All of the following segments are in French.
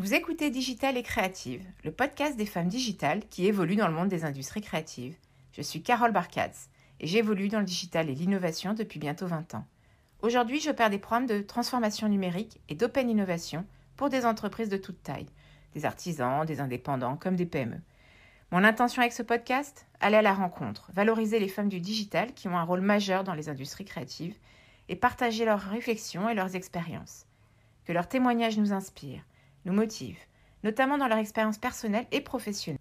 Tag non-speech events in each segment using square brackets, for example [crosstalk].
Vous écoutez Digital et Créative, le podcast des femmes digitales qui évoluent dans le monde des industries créatives. Je suis Carole Barkatz et j'évolue dans le digital et l'innovation depuis bientôt 20 ans. Aujourd'hui, je perds des programmes de transformation numérique et d'open innovation pour des entreprises de toute taille, des artisans, des indépendants comme des PME. Mon intention avec ce podcast? Aller à la rencontre, valoriser les femmes du digital qui ont un rôle majeur dans les industries créatives et partager leurs réflexions et leurs expériences. Que leurs témoignages nous inspirent nous motivent, notamment dans leur expérience personnelle et professionnelle.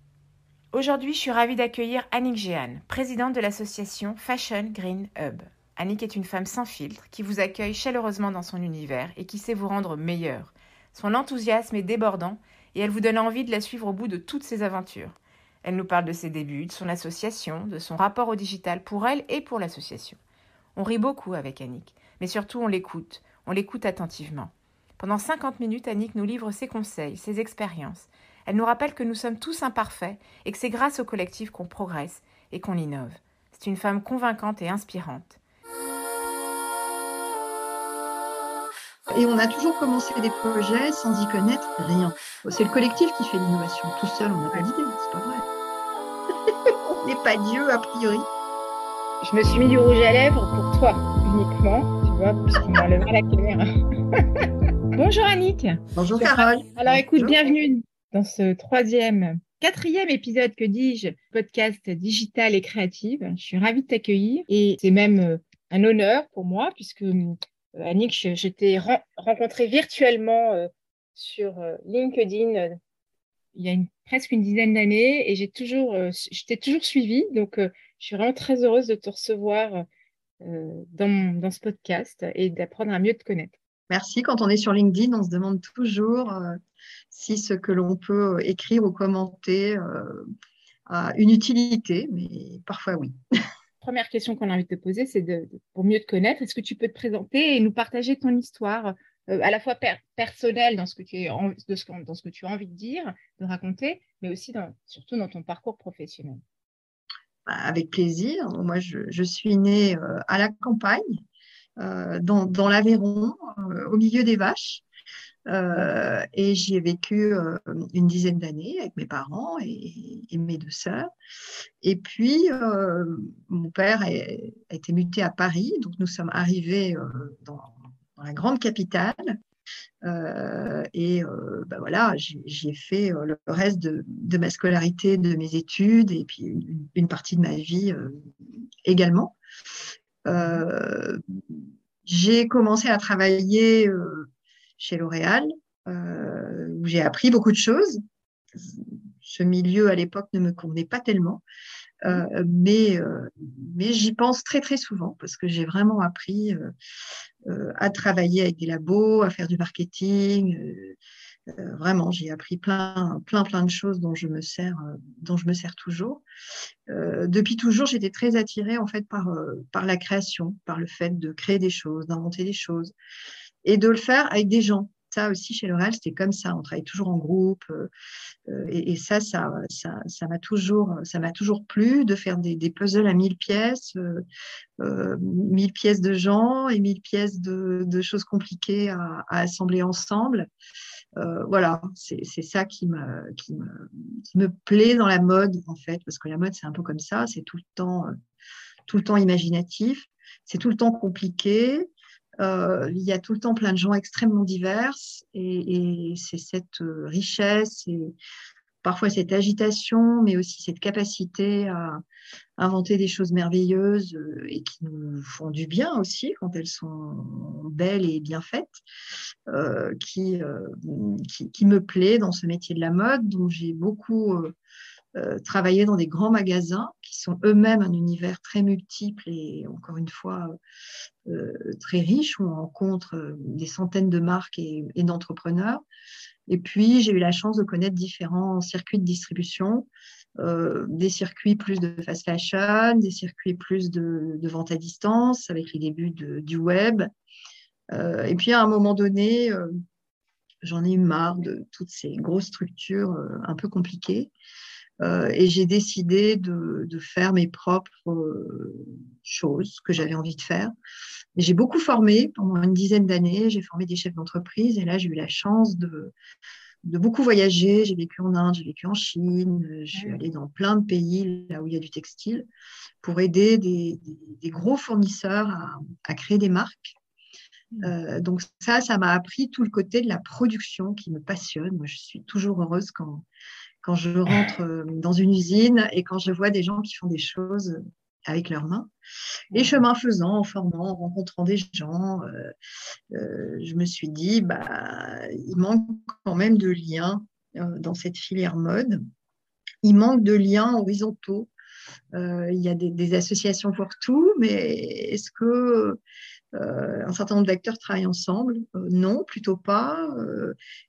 Aujourd'hui, je suis ravie d'accueillir Annick Géane, présidente de l'association Fashion Green Hub. Annick est une femme sans filtre qui vous accueille chaleureusement dans son univers et qui sait vous rendre meilleur. Son enthousiasme est débordant et elle vous donne envie de la suivre au bout de toutes ses aventures. Elle nous parle de ses débuts, de son association, de son rapport au digital pour elle et pour l'association. On rit beaucoup avec Annick, mais surtout on l'écoute, on l'écoute attentivement. Pendant 50 minutes, Annick nous livre ses conseils, ses expériences. Elle nous rappelle que nous sommes tous imparfaits et que c'est grâce au collectif qu'on progresse et qu'on innove. C'est une femme convaincante et inspirante. Et on a toujours commencé des projets sans y connaître rien. C'est le collectif qui fait l'innovation. Tout seul, on n'a pas d'idée, c'est pas vrai. [laughs] on n'est pas Dieu a priori. Je me suis mis du rouge à lèvres pour toi uniquement, tu vois, parce qu'on m'enlèvera la caméra. [laughs] Bonjour Annick. Bonjour Carole. Alors écoute, bienvenue dans ce troisième, quatrième épisode, que dis-je, podcast digital et créative. Je suis ravie de t'accueillir et c'est même euh, un honneur pour moi puisque euh, Annick, je, t'ai rencontrée virtuellement euh, sur LinkedIn il y a presque une dizaine d'années et j'ai toujours, je t'ai toujours suivi. Donc, je suis vraiment très heureuse de te recevoir dans, dans ce podcast et d'apprendre à mieux te connaître. Merci. Quand on est sur LinkedIn, on se demande toujours euh, si ce que l'on peut écrire ou commenter euh, a une utilité, mais parfois oui. [laughs] Première question qu'on a envie de te poser, c'est de, pour mieux te connaître, est-ce que tu peux te présenter et nous partager ton histoire, euh, à la fois personnelle dans ce, que tu es dans ce que tu as envie de dire, de raconter, mais aussi surtout dans ton parcours professionnel? Bah, Avec plaisir. Moi, je suis née à la campagne, euh, dans, l'Aveyron, euh, au milieu des vaches. Euh, et j'y ai vécu une dizaine d'années avec mes parents et, mes deux sœurs. Et puis, mon père a, été muté à Paris, donc nous sommes arrivés dans, la grande capitale. et ben voilà, j'y ai fait le reste de, ma scolarité, de mes études, et puis une partie de ma vie également. Euh, j'ai commencé à travailler euh, chez L'Oréal, euh, où j'ai appris beaucoup de choses. Ce milieu à l'époque ne me convenait pas tellement, mais, mais j'y pense très très souvent parce que j'ai vraiment appris à travailler avec des labos, à faire du marketing, euh, vraiment, j'ai appris plein, plein, plein de choses dont je me sers, euh, dont je me sers toujours. Euh, depuis toujours, j'étais très attirée en fait par, par la création, par le fait de créer des choses, d'inventer des choses et de le faire avec des gens. Ça aussi, chez L'Oréal, c'était comme ça. On travaille toujours en groupe. et, ça, ça, ça, m'a toujours, ça m'a toujours plu de faire des, puzzles à mille pièces, mille pièces de gens et mille pièces de, choses compliquées à assembler ensemble. Euh, voilà, c'est ça qui me, qui, me, qui me plaît dans la mode, en fait, parce que la mode, c'est un peu comme ça, c'est tout le temps, euh, tout le temps imaginatif, c'est tout le temps compliqué, euh, il y a tout le temps plein de gens extrêmement divers et, et c'est cette richesse et parfois cette agitation, mais aussi cette capacité à inventer des choses merveilleuses euh, et qui nous font du bien aussi quand elles sont belles et bien faites, euh, euh, qui, me plaît dans ce métier de la mode, dont j'ai beaucoup travaillé dans des grands magasins qui sont eux-mêmes un univers très multiple et encore une fois très riche où on rencontre des centaines de marques et d'entrepreneurs. Et puis, j'ai eu la chance de connaître différents circuits de distribution, euh, des circuits plus de fast fashion, des circuits plus de, vente à distance avec les débuts du web. Euh, et puis, à un moment donné, euh, j'en ai eu marre de toutes ces grosses structures un peu compliquées. Et j'ai décidé de, de, faire mes propres choses que j'avais envie de faire. J'ai beaucoup formé pendant une dizaine d'années. J'ai formé des chefs d'entreprise et là, j'ai eu la chance de, de beaucoup voyager. J'ai vécu en Inde, j'ai vécu en Chine, je suis allée dans plein de pays là où il y a du textile pour aider des, gros fournisseurs à, créer des marques. Mmh. Euh, donc ça, ça m'a appris tout le côté de la production qui me passionne. Moi, je suis toujours heureuse quand, quand je rentre euh, dans une usine et quand je vois des gens qui font des choses avec leurs mains. Et chemin faisant, en formant, en rencontrant des gens, euh, euh, je me suis dit, bah, il manque quand même de liens euh, dans cette filière mode. Il manque de liens horizontaux. il y a des, associations pour tout, mais est-ce que un certain nombre d'acteurs travaillent ensemble Non, plutôt pas.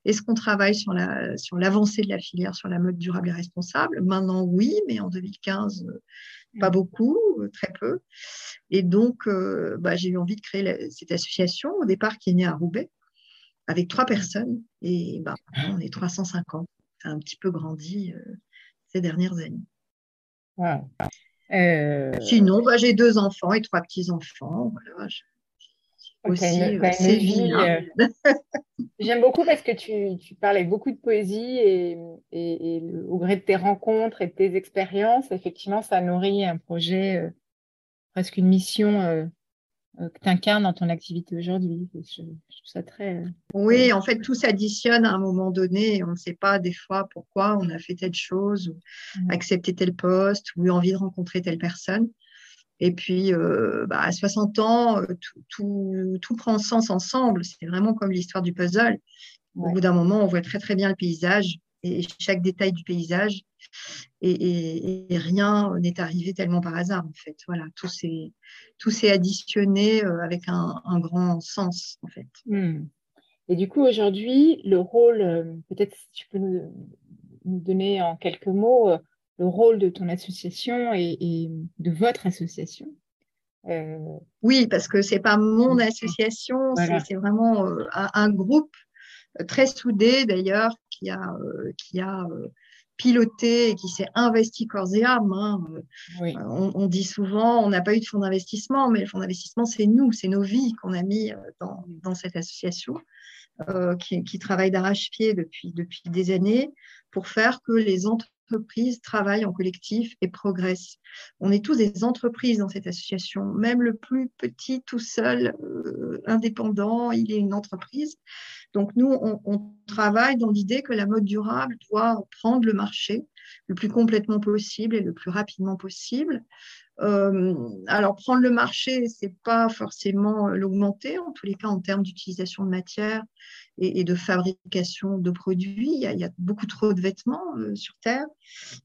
Est-ce qu'on travaille sur la sur l'avancée de la filière sur la mode durable et responsable? Maintenant, oui, mais en 2015, pas beaucoup, euh, très peu. Et donc, euh, bah, j'ai eu envie de créer cette association, au départ, qui est née à Roubaix, avec trois personnes. Et bah, on est 350. Ça a un petit peu grandi euh, ces dernières années. Sinon, bah, j'ai deux enfants et trois petits-enfants. Voilà, aussi hein. [laughs] J'aime beaucoup parce que tu, tu, parles avec beaucoup de poésie et, et, au gré de tes rencontres et de tes expériences, effectivement, ça nourrit un projet, euh, presque une mission euh, euh, que tu incarnes dans ton activité aujourd'hui. Je, trouve ça très. Oui, en fait, tout s'additionne à un moment donné on ne sait pas des fois pourquoi on a fait telle chose, ou mmh. accepté tel poste, ou eu envie de rencontrer telle personne. Et puis, euh, bah, à 60 ans, euh, tout, tout, prend sens ensemble. C'est vraiment comme l'histoire du puzzle. Au bout d'un moment, on voit très très bien le paysage et chaque détail du paysage. Et, rien n'est arrivé tellement par hasard, en fait. Voilà, tout s'est additionné euh, avec un, grand sens, en fait. Hmm. Et du coup, aujourd'hui, le rôle, peut-être si tu peux nous, nous, donner en quelques mots le rôle de ton association et, de votre association euh, Oui, parce que c'est pas mon association, c'est vraiment euh, un, groupe euh, très soudé d'ailleurs qui a, qui a piloté et qui s'est investi corps et âme. Hein. On, dit souvent, on n'a pas eu de fonds d'investissement, mais le fonds d'investissement, c'est nous, c'est nos vies qu'on a mis dans, dans cette association. qui, qui, travaille d'arrache-pied depuis, depuis des années pour faire que les entreprises travaillent en collectif et progressent. On est tous des entreprises dans cette association. Même le plus petit, tout seul, euh, indépendant, il est une entreprise. Donc nous, on, travaille dans l'idée que la mode durable doit prendre le marché le plus complètement possible et le plus rapidement possible. Euh, alors, prendre le marché, c'est pas forcément l'augmenter, en tous les cas en termes d'utilisation de matière et, de fabrication de produits. Il y a, beaucoup trop de vêtements euh, sur Terre.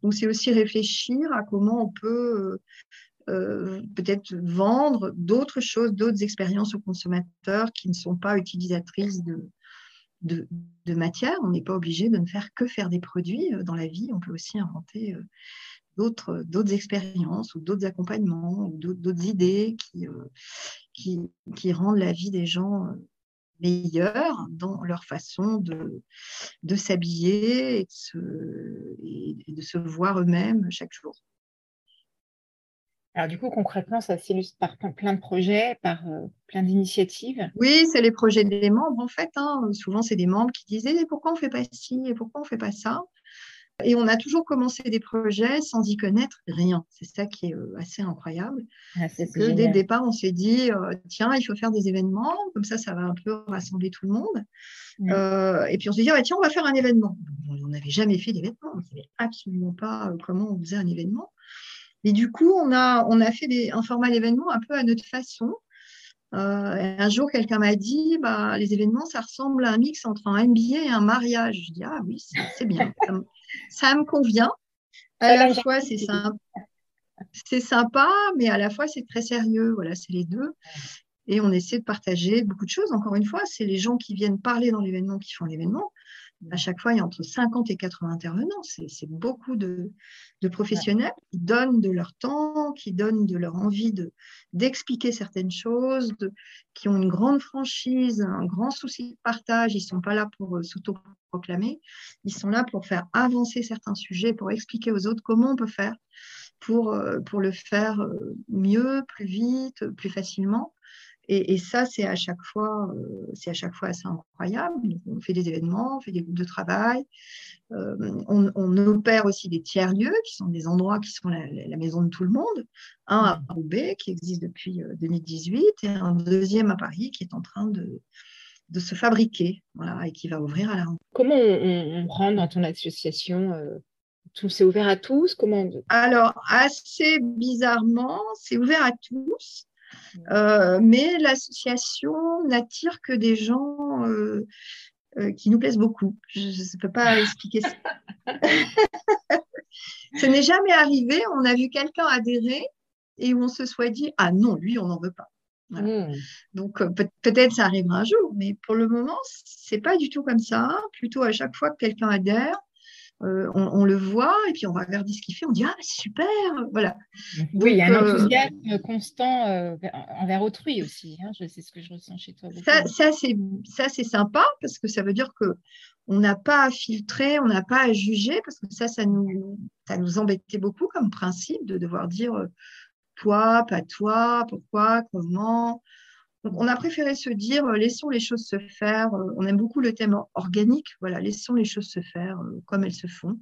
Donc, c'est aussi réfléchir à comment on peut euh, euh, peut-être vendre d'autres choses, d'autres expériences aux consommateurs qui ne sont pas utilisatrices de, de, de matière. On n'est pas obligé de ne faire que faire des produits dans la vie. On peut aussi inventer d'autres, d'autres expériences ou d'autres accompagnements ou d'autres, idées qui, qui, qui, rendent la vie des gens meilleurs dans leur façon de, de s'habiller et, et, de se voir eux-mêmes chaque jour. Alors du coup, concrètement, ça s'illustre par plein de projets, par euh, plein d'initiatives? Oui, c'est les projets des membres en fait. Hein. Souvent, c'est des membres qui disent eh, pourquoi on ne fait pas ci? Et pourquoi on ne fait pas ça? Et on a toujours commencé des projets sans y connaître rien. C'est ça qui est euh, assez incroyable. Ah, que dès le départ, on s'est dit, euh, tiens, il faut faire des événements, comme ça, ça va un peu rassembler tout le monde. Euh, et puis on s'est dit, ah, tiens, on va faire un événement. On n'avait jamais fait d'événement, on ne savait absolument pas comment on faisait un événement. Et du coup, on a, on a fait des, un format d'événement un peu à notre façon. un jour, quelqu'un m'a dit, bah, les événements, ça ressemble à un mix entre un MBA et un mariage. Je dis, ah oui, c'est bien ça me convient. À la fois, c'est sympa. C'est sympa, mais à la fois, c'est très sérieux. Voilà, c'est les deux. Et on essaie de partager beaucoup de choses. Encore une fois, c'est les gens qui viennent parler dans l'événement qui font l'événement. À chaque fois, il y a entre 50 et 80 intervenants. C'est beaucoup de, professionnels qui donnent de leur temps, qui donnent de leur envie d'expliquer certaines choses, qui ont une grande franchise, un grand souci de partage. Ils ne sont pas là pour euh, s'auto-proclamer. Ils sont là pour faire avancer certains sujets, pour expliquer aux autres comment on peut faire pour, euh, pour le faire euh, mieux, plus vite, plus facilement. Et, ça, c'est à chaque fois, euh, c'est à chaque fois assez incroyable. on fait des événements, on fait des groupes de travail. Euh, on, opère aussi des tiers-lieux, qui sont des endroits qui sont la, maison de tout le monde. Un à mmh. Roubaix, qui existe depuis 2018, euh, et un deuxième à Paris, qui est en train de, de se fabriquer, voilà, et qui va ouvrir à la rentrée. Comment on, rentre dans ton association tout c'est ouvert à tous? Comment Alors, assez bizarrement, c'est ouvert à tous. Euh, mais l'association n'attire que des gens euh, euh, qui nous plaisent beaucoup. Je ne peux pas expliquer ça. [laughs] Ce n'est jamais arrivé. On a vu quelqu'un adhérer et on se soit dit Ah non, lui, on n'en veut pas. Hmm. Donc peut-être ça arrivera un jour, mais pour le moment, c'est pas du tout comme ça. Plutôt à chaque fois que quelqu'un adhère, euh, on, le voit et puis on va regarder ce qu'il fait, on dit ah c'est super, voilà. Oui, il y a un euh, enthousiasme constant euh, envers autrui aussi. Hein, c'est ce que je ressens chez toi. Ça, ça c'est sympa parce que ça veut dire que on n'a pas à filtrer, on n'a pas à juger parce que ça, ça nous, ça nous embêtait beaucoup comme principe de devoir dire toi, pas toi, pourquoi, comment? On a préféré se dire, euh, laissons les choses se faire. Euh, on aime beaucoup le thème organique. Voilà, laissons les choses se faire euh, comme elles se font.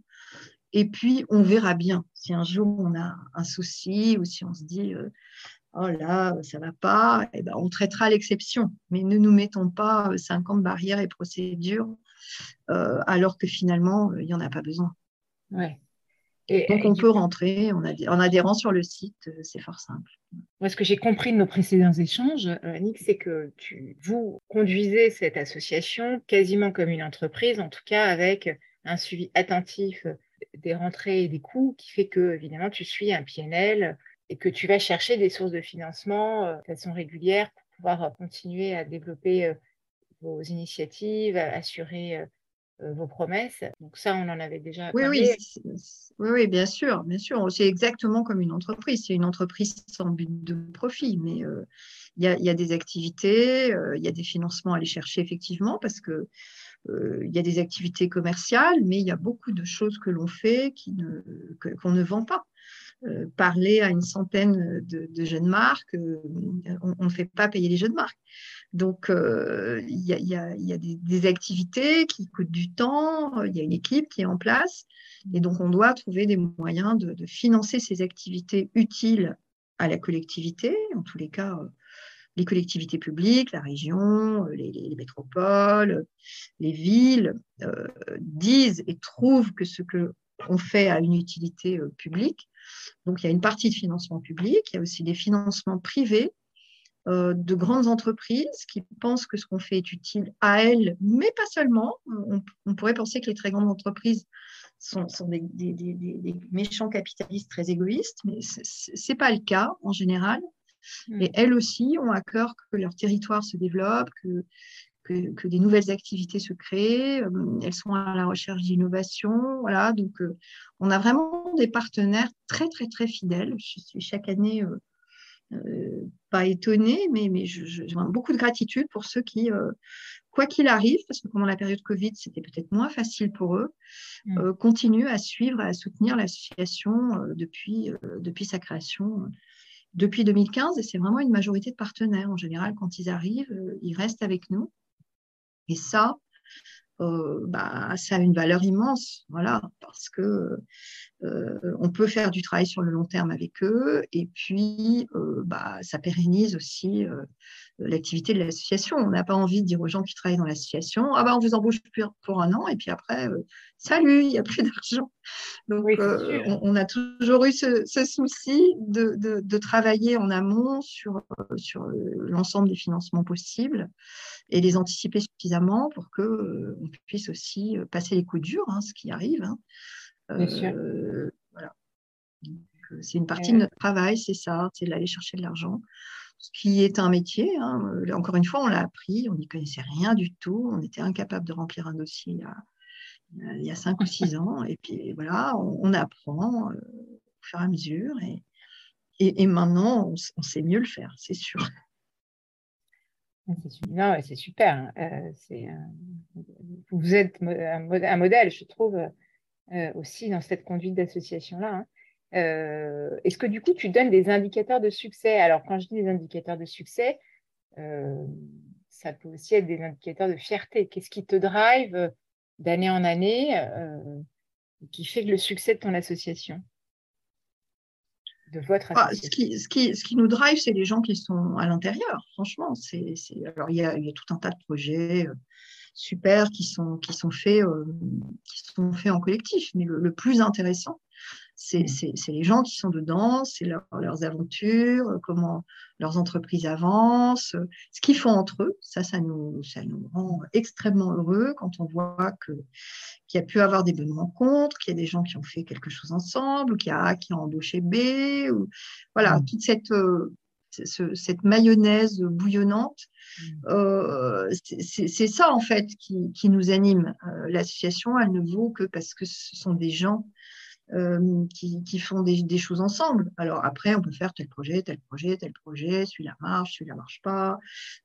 Et puis, on verra bien si un jour on a un souci ou si on se dit, oh là, ça va pas, eh ben, on traitera l'exception. Mais ne nous mettons pas 50 barrières et procédures alors que finalement, il n'y en a pas besoin. Ouais. Donc, on peut rentrer en, adhérant sur le site, euh, c'est fort simple. Moi, ce que j'ai compris de nos précédents échanges, euh, Nick, c'est que vous conduisez cette association quasiment comme une entreprise, en tout cas avec un suivi attentif des rentrées et des coûts qui fait que, évidemment, tu suis un PNL et que tu vas chercher des sources de financement euh, de façon régulière pour pouvoir continuer à développer vos initiatives, assurer euh, vos promesses. Donc ça, on en avait déjà oui, parlé. Oui, oui, oui, bien sûr, bien sûr. C'est exactement comme une entreprise. C'est une entreprise sans but de profit, mais euh, il y, a, des activités, euh, il y a des financements à aller chercher effectivement parce que il y a des activités commerciales, mais il y a beaucoup de choses que l'on fait qui ne, qu'on ne vend pas. Parler à une centaine de, jeunes marques, on ne fait pas payer les jeunes marques. Donc, euh, il y, a, des, activités qui coûtent du temps, euh, il y a une équipe qui est en place, et donc on doit trouver des moyens de, financer ces activités utiles à la collectivité, en tous les cas, euh, les collectivités publiques, la région, les, métropoles, les villes disent et trouvent que ce que on fait a une utilité publique. Donc, il y a une partie de financement public, il y a aussi des financements privés euh, de grandes entreprises qui pensent que ce qu'on fait est utile à elles, mais pas seulement. On, pourrait penser que les très grandes entreprises sont, des, méchants capitalistes très égoïstes, mais ce n'est pas le cas en général. Hmm. Et elles aussi ont à cœur que leur territoire se développe, que, que, des nouvelles activités se créent. Euh, elles sont à la recherche d'innovation. Voilà, donc euh, on a vraiment des partenaires très, très, très fidèles. Je suis chaque année euh, pas étonnée, mais, mais j'ai beaucoup de gratitude pour ceux qui, quoi qu'il arrive, parce que pendant la période Covid, c'était peut-être moins facile pour eux, mm. euh, continuent à suivre et à soutenir l'association depuis, depuis sa création depuis 2015 et c'est vraiment une majorité de partenaires. En général, quand ils arrivent, ils restent avec nous. Et ça, bah, ça a une valeur immense, voilà, parce que euh, on peut faire du travail sur le long terme avec eux et puis euh, bah, ça pérennise aussi euh, l'activité de l'association. On n'a pas envie de dire aux gens qui travaillent dans l'association ah bah, on vous embauche pour un an et puis après, salut, il n'y a plus d'argent. Donc on, a toujours eu ce, souci de, travailler en amont sur, sur l'ensemble des financements possibles et les anticiper suffisamment pour qu'on on puisse aussi passer les coups durs, hein, ce qui arrive. Hein. Euh, voilà. Euh, c'est une partie de notre travail, c'est ça, c'est d'aller chercher de l'argent ce qui est un métier. Hein. Euh, encore une fois, on l'a appris, on n'y connaissait rien du tout, on était incapable de remplir un dossier il y a, cinq ou six ans, et puis voilà, on, apprend au fur et à mesure, et, et, maintenant, on, sait mieux le faire, c'est sûr. C'est super. Hein. vous êtes un, modèle, je trouve, euh, aussi dans cette conduite d'association-là. Hein. Euh, est-ce que du coup, tu donnes des indicateurs de succès? Alors, quand je dis des indicateurs de succès, ça peut aussi être des indicateurs de fierté. Qu'est-ce qui te drive d'année en année, qui fait le succès de ton association? De votre ah, ce, qui, ce, qui, ce, qui, nous drive, c'est les gens qui sont à l'intérieur, franchement. Alors, il y, a, il y, a, tout un tas de projets super qui sont, qui sont, faits, qui sont faits en collectif. Mais le plus intéressant, Mm. C'est les gens qui sont dedans, c'est leurs aventures, euh, comment leurs entreprises avancent, euh, ce qu'ils font entre eux. Ça, ça nous, ça nous rend extrêmement heureux quand on voit qu'il y a pu avoir des bonnes rencontres, qu'il y a des gens qui ont fait quelque chose ensemble, ou qu'il y a A qui a embauché B. Ou, voilà, mm. toute cette, euh, cette mayonnaise bouillonnante. Mm. c'est ça en fait qui, qui nous anime. L'association, elle ne vaut que parce que ce sont des gens euh, qui, font des, choses ensemble. Alors après, on peut faire tel projet, tel projet, tel projet, celui-là marche, celui-là marche pas,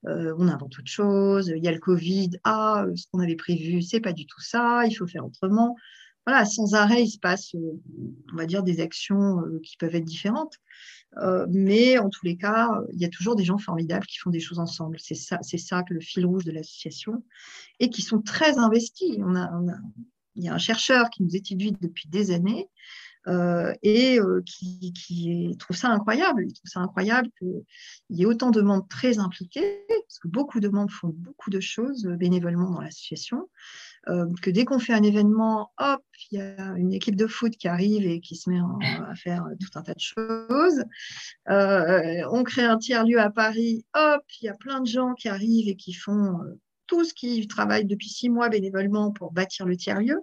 euh, on invente autre chose, il y a le Covid, ah, ce qu'on avait prévu, c'est pas du tout ça, il faut faire autrement. Voilà, sans arrêt, il se passe, euh, on va dire, des actions qui peuvent être différentes. Mais en tous les cas, il y a toujours des gens formidables qui font des choses ensemble. C'est ça, ça le fil rouge de l'association et qui sont très investis. On a, il y a un chercheur qui nous étudie depuis des années euh, et euh, qui, trouve ça incroyable. Il trouve ça incroyable qu'il y ait autant de membres très impliqués, parce que beaucoup de membres font beaucoup de choses bénévolement dans l'association. Euh, que dès qu'on fait un événement, hop, il y a une équipe de foot qui arrive et qui se met à faire tout un tas de choses. on crée un tiers-lieu à Paris, hop, il y a plein de gens qui arrivent et qui font tous qui travaillent depuis six mois bénévolement pour bâtir le tiers-lieu.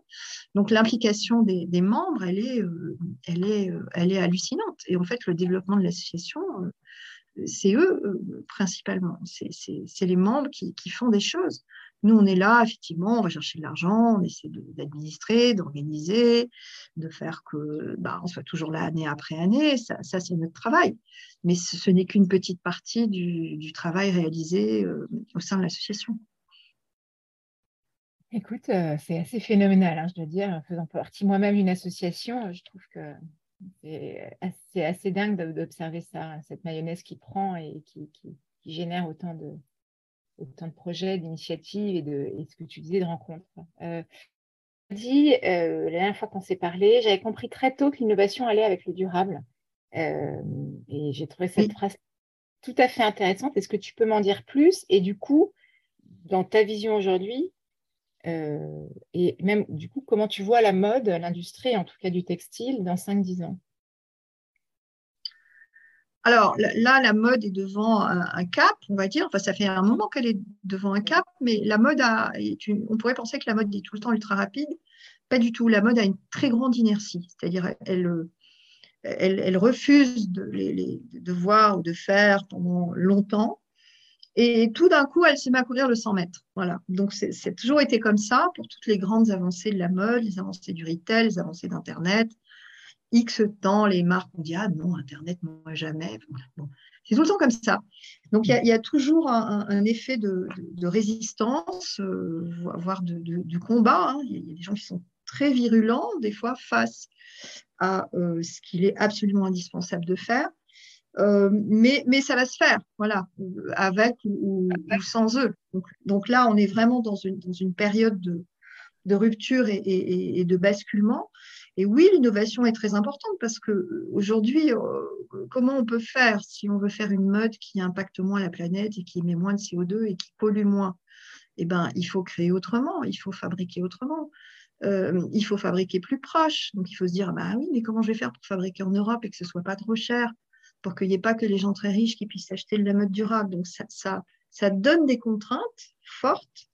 Donc l'implication des, membres, elle est, euh, elle, est, euh, elle est hallucinante. Et en fait, le développement de l'association, euh, c'est eux principalement. C'est les membres qui, font des choses. Nous, on est là, effectivement, on va chercher de l'argent, on essaie d'administrer, d'organiser, de faire que bah, on soit toujours là année après année. Ça, c'est notre travail. Mais ce, n'est qu'une petite partie du, travail réalisé au sein de l'association. Écoute, euh, c'est assez phénoménal, hein, je dois dire. Faisant partie moi-même d'une association, je trouve que c'est assez, dingue d'observer ça, cette mayonnaise qui prend et qui, génère autant de, autant de projets, d'initiatives et, de, ce que tu disais de rencontres. Euh, dit, euh, la dernière fois qu'on s'est parlé, j'avais compris très tôt que l'innovation allait avec le durable. Euh, et j'ai trouvé cette phrase tout à fait intéressante. Est-ce que tu peux m'en dire plus? Et du coup, dans ta vision aujourd'hui, euh, et même, du coup, comment tu vois la mode, l'industrie, en tout cas du textile, dans 5-10 ans? Alors là, la mode est devant un, cap, on va dire. Enfin, ça fait un moment qu'elle est devant un cap, mais la mode on pourrait penser que la mode est tout le temps ultra rapide. Pas du tout. La mode a une très grande inertie, c'est-à-dire elle, refuse de, voir ou de faire pendant longtemps. Et tout d'un coup, elle s'est met à courir le 100 mètres. Voilà. Donc, c'est toujours été comme ça pour toutes les grandes avancées de la mode, les avancées du retail, les avancées d'Internet. X temps, les marques ont dit Ah non, Internet, moi jamais. C'est tout le temps comme ça. Donc, il y, a toujours un, effet de, résistance, euh, voire de, combat. Hein. Il y, a des gens qui sont très virulents, des fois, face à euh, ce qu'il est absolument indispensable de faire. Euh, mais, mais ça va se faire, voilà, avec ou, sans eux. Donc, là, on est vraiment dans une, période de, rupture et, de basculement. Et oui, l'innovation est très importante parce que aujourd'hui, euh, comment on peut faire si on veut faire une mode qui impacte moins la planète et qui émet moins de CO2 et qui pollue moins? Eh ben, il faut créer autrement, il faut fabriquer autrement. Euh, il faut fabriquer plus proche. Donc, il faut se dire, bah oui, mais comment je vais faire pour fabriquer en Europe et que ce soit pas trop cher pour qu'il n'y ait pas que les gens très riches qui puissent acheter de la mode durable? Donc ça, ça donne des contraintes fortes,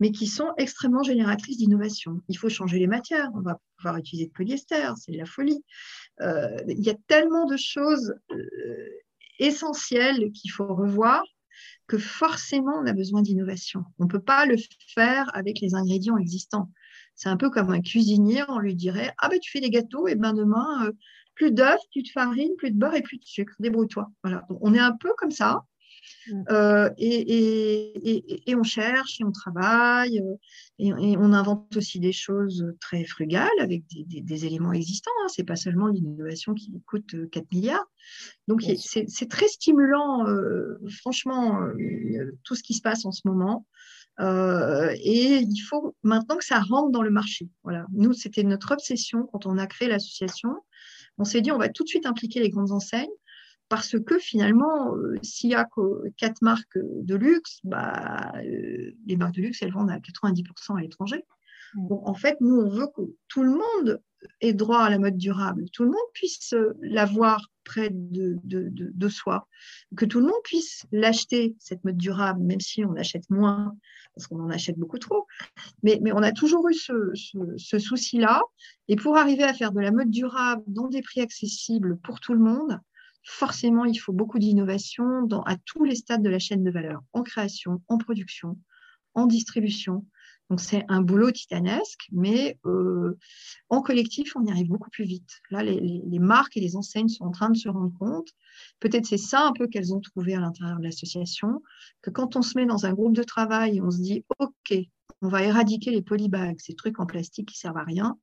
mais qui sont extrêmement génératrices d'innovation. Il faut changer les matières. On va pouvoir utiliser de polyester, c'est de la folie. Euh, il y a tellement de choses euh, essentielles qu'il faut revoir que forcément on a besoin d'innovation. On ne peut pas le faire avec les ingrédients existants. C'est un peu comme un cuisinier, on lui dirait Ah ben tu fais des gâteaux, et ben demain, euh, plus d'œufs, plus de farine, plus de beurre et plus de sucre. Débrouille-toi. Voilà. on est un peu comme ça. Mm. Euh, et, on cherche et on travaille euh, et, on invente aussi des choses très frugales avec des, éléments existants. Hein. Ce n'est pas seulement l'innovation qui coûte 4 milliards. Donc c'est très stimulant, franchement, tout ce qui se passe en ce moment. et il faut maintenant que ça rentre dans le marché. Voilà. Nous, c'était notre obsession quand on a créé l'association. On s'est dit, on va tout de suite impliquer les grandes enseignes parce que finalement, euh, s'il y a que quatre marques de luxe, bah, euh, les marques de luxe, elles vendent à 90% à l'étranger. Mm. Donc, en fait, nous, on veut que tout le monde ait droit à la mode durable, tout le monde puisse euh, l'avoir près de, de, de, soi, que tout le monde puisse l'acheter, cette mode durable, même si on achète moins, parce qu'on en achète beaucoup trop. Mais, mais on a toujours eu ce, ce, ce souci-là. Et pour arriver à faire de la mode durable dans des prix accessibles pour tout le monde, forcément, il faut beaucoup d'innovation à tous les stades de la chaîne de valeur, en création, en production, en distribution. Donc, c'est un boulot titanesque, mais euh, en collectif, on y arrive beaucoup plus vite. Là, les, marques et les enseignes sont en train de se rendre compte, peut-être c'est ça un peu qu'elles ont trouvé à l'intérieur de l'association, que quand on se met dans un groupe de travail, on se dit, OK, on va éradiquer les polybags, ces trucs en plastique qui servent à rien,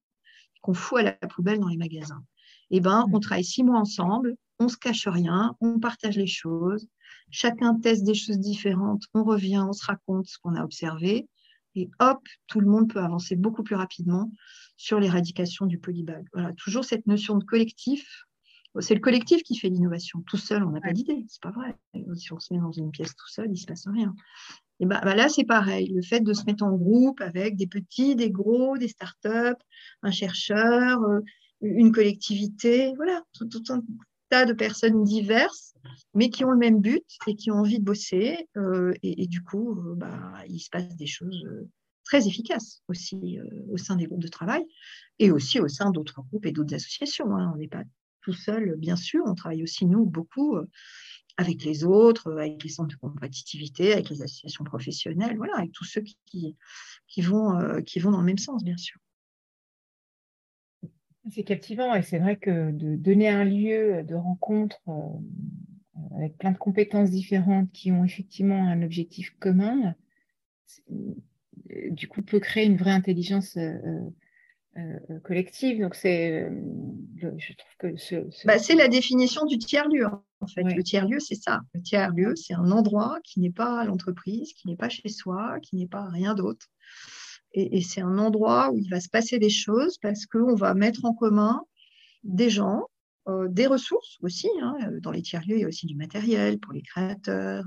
qu'on fout à la poubelle dans les magasins. Eh ben, on travaille six mois ensemble, on se cache rien, on partage les choses, chacun teste des choses différentes, on revient, on se raconte ce qu'on a observé, et hop, tout le monde peut avancer beaucoup plus rapidement sur l'éradication du polybag. Voilà, toujours cette notion de collectif. C'est le collectif qui fait l'innovation. Tout seul, on n'a pas d'idée, c'est pas vrai. Si on se met dans une pièce tout seul, il se passe rien. Et ben, ben là, c'est pareil. Le fait de se mettre en groupe avec des petits, des gros, des startups, un chercheur, euh, une collectivité, voilà, tout, tout, un de personnes diverses, mais qui ont le même but et qui ont envie de bosser. Euh, et, du coup, euh, bah, il se passe des choses euh, très efficaces aussi au sein des groupes de travail et aussi au sein d'autres groupes et d'autres associations. Hein. On n'est pas tout seul, bien sûr. On travaille aussi, nous, beaucoup avec les autres, avec les centres de compétitivité, avec les associations professionnelles, voilà, avec tous ceux qui, qui, vont, qui vont dans le même sens, bien sûr. C'est captivant et c'est vrai que de donner un lieu de rencontre euh, avec plein de compétences différentes qui ont effectivement un objectif commun, euh, du coup peut créer une vraie intelligence euh, collective. Donc c'est, je trouve que ce, Bah, c'est la définition du tiers lieu en fait. Le tiers lieu c'est ça. Le tiers lieu c'est un endroit qui n'est pas l'entreprise, qui n'est pas chez soi, qui n'est pas rien d'autre et, c'est un endroit où il va se passer des choses parce qu'on va mettre en commun des gens, euh, des ressources aussi. Hein. Dans les tiers-lieux, il y a aussi du matériel pour les créateurs.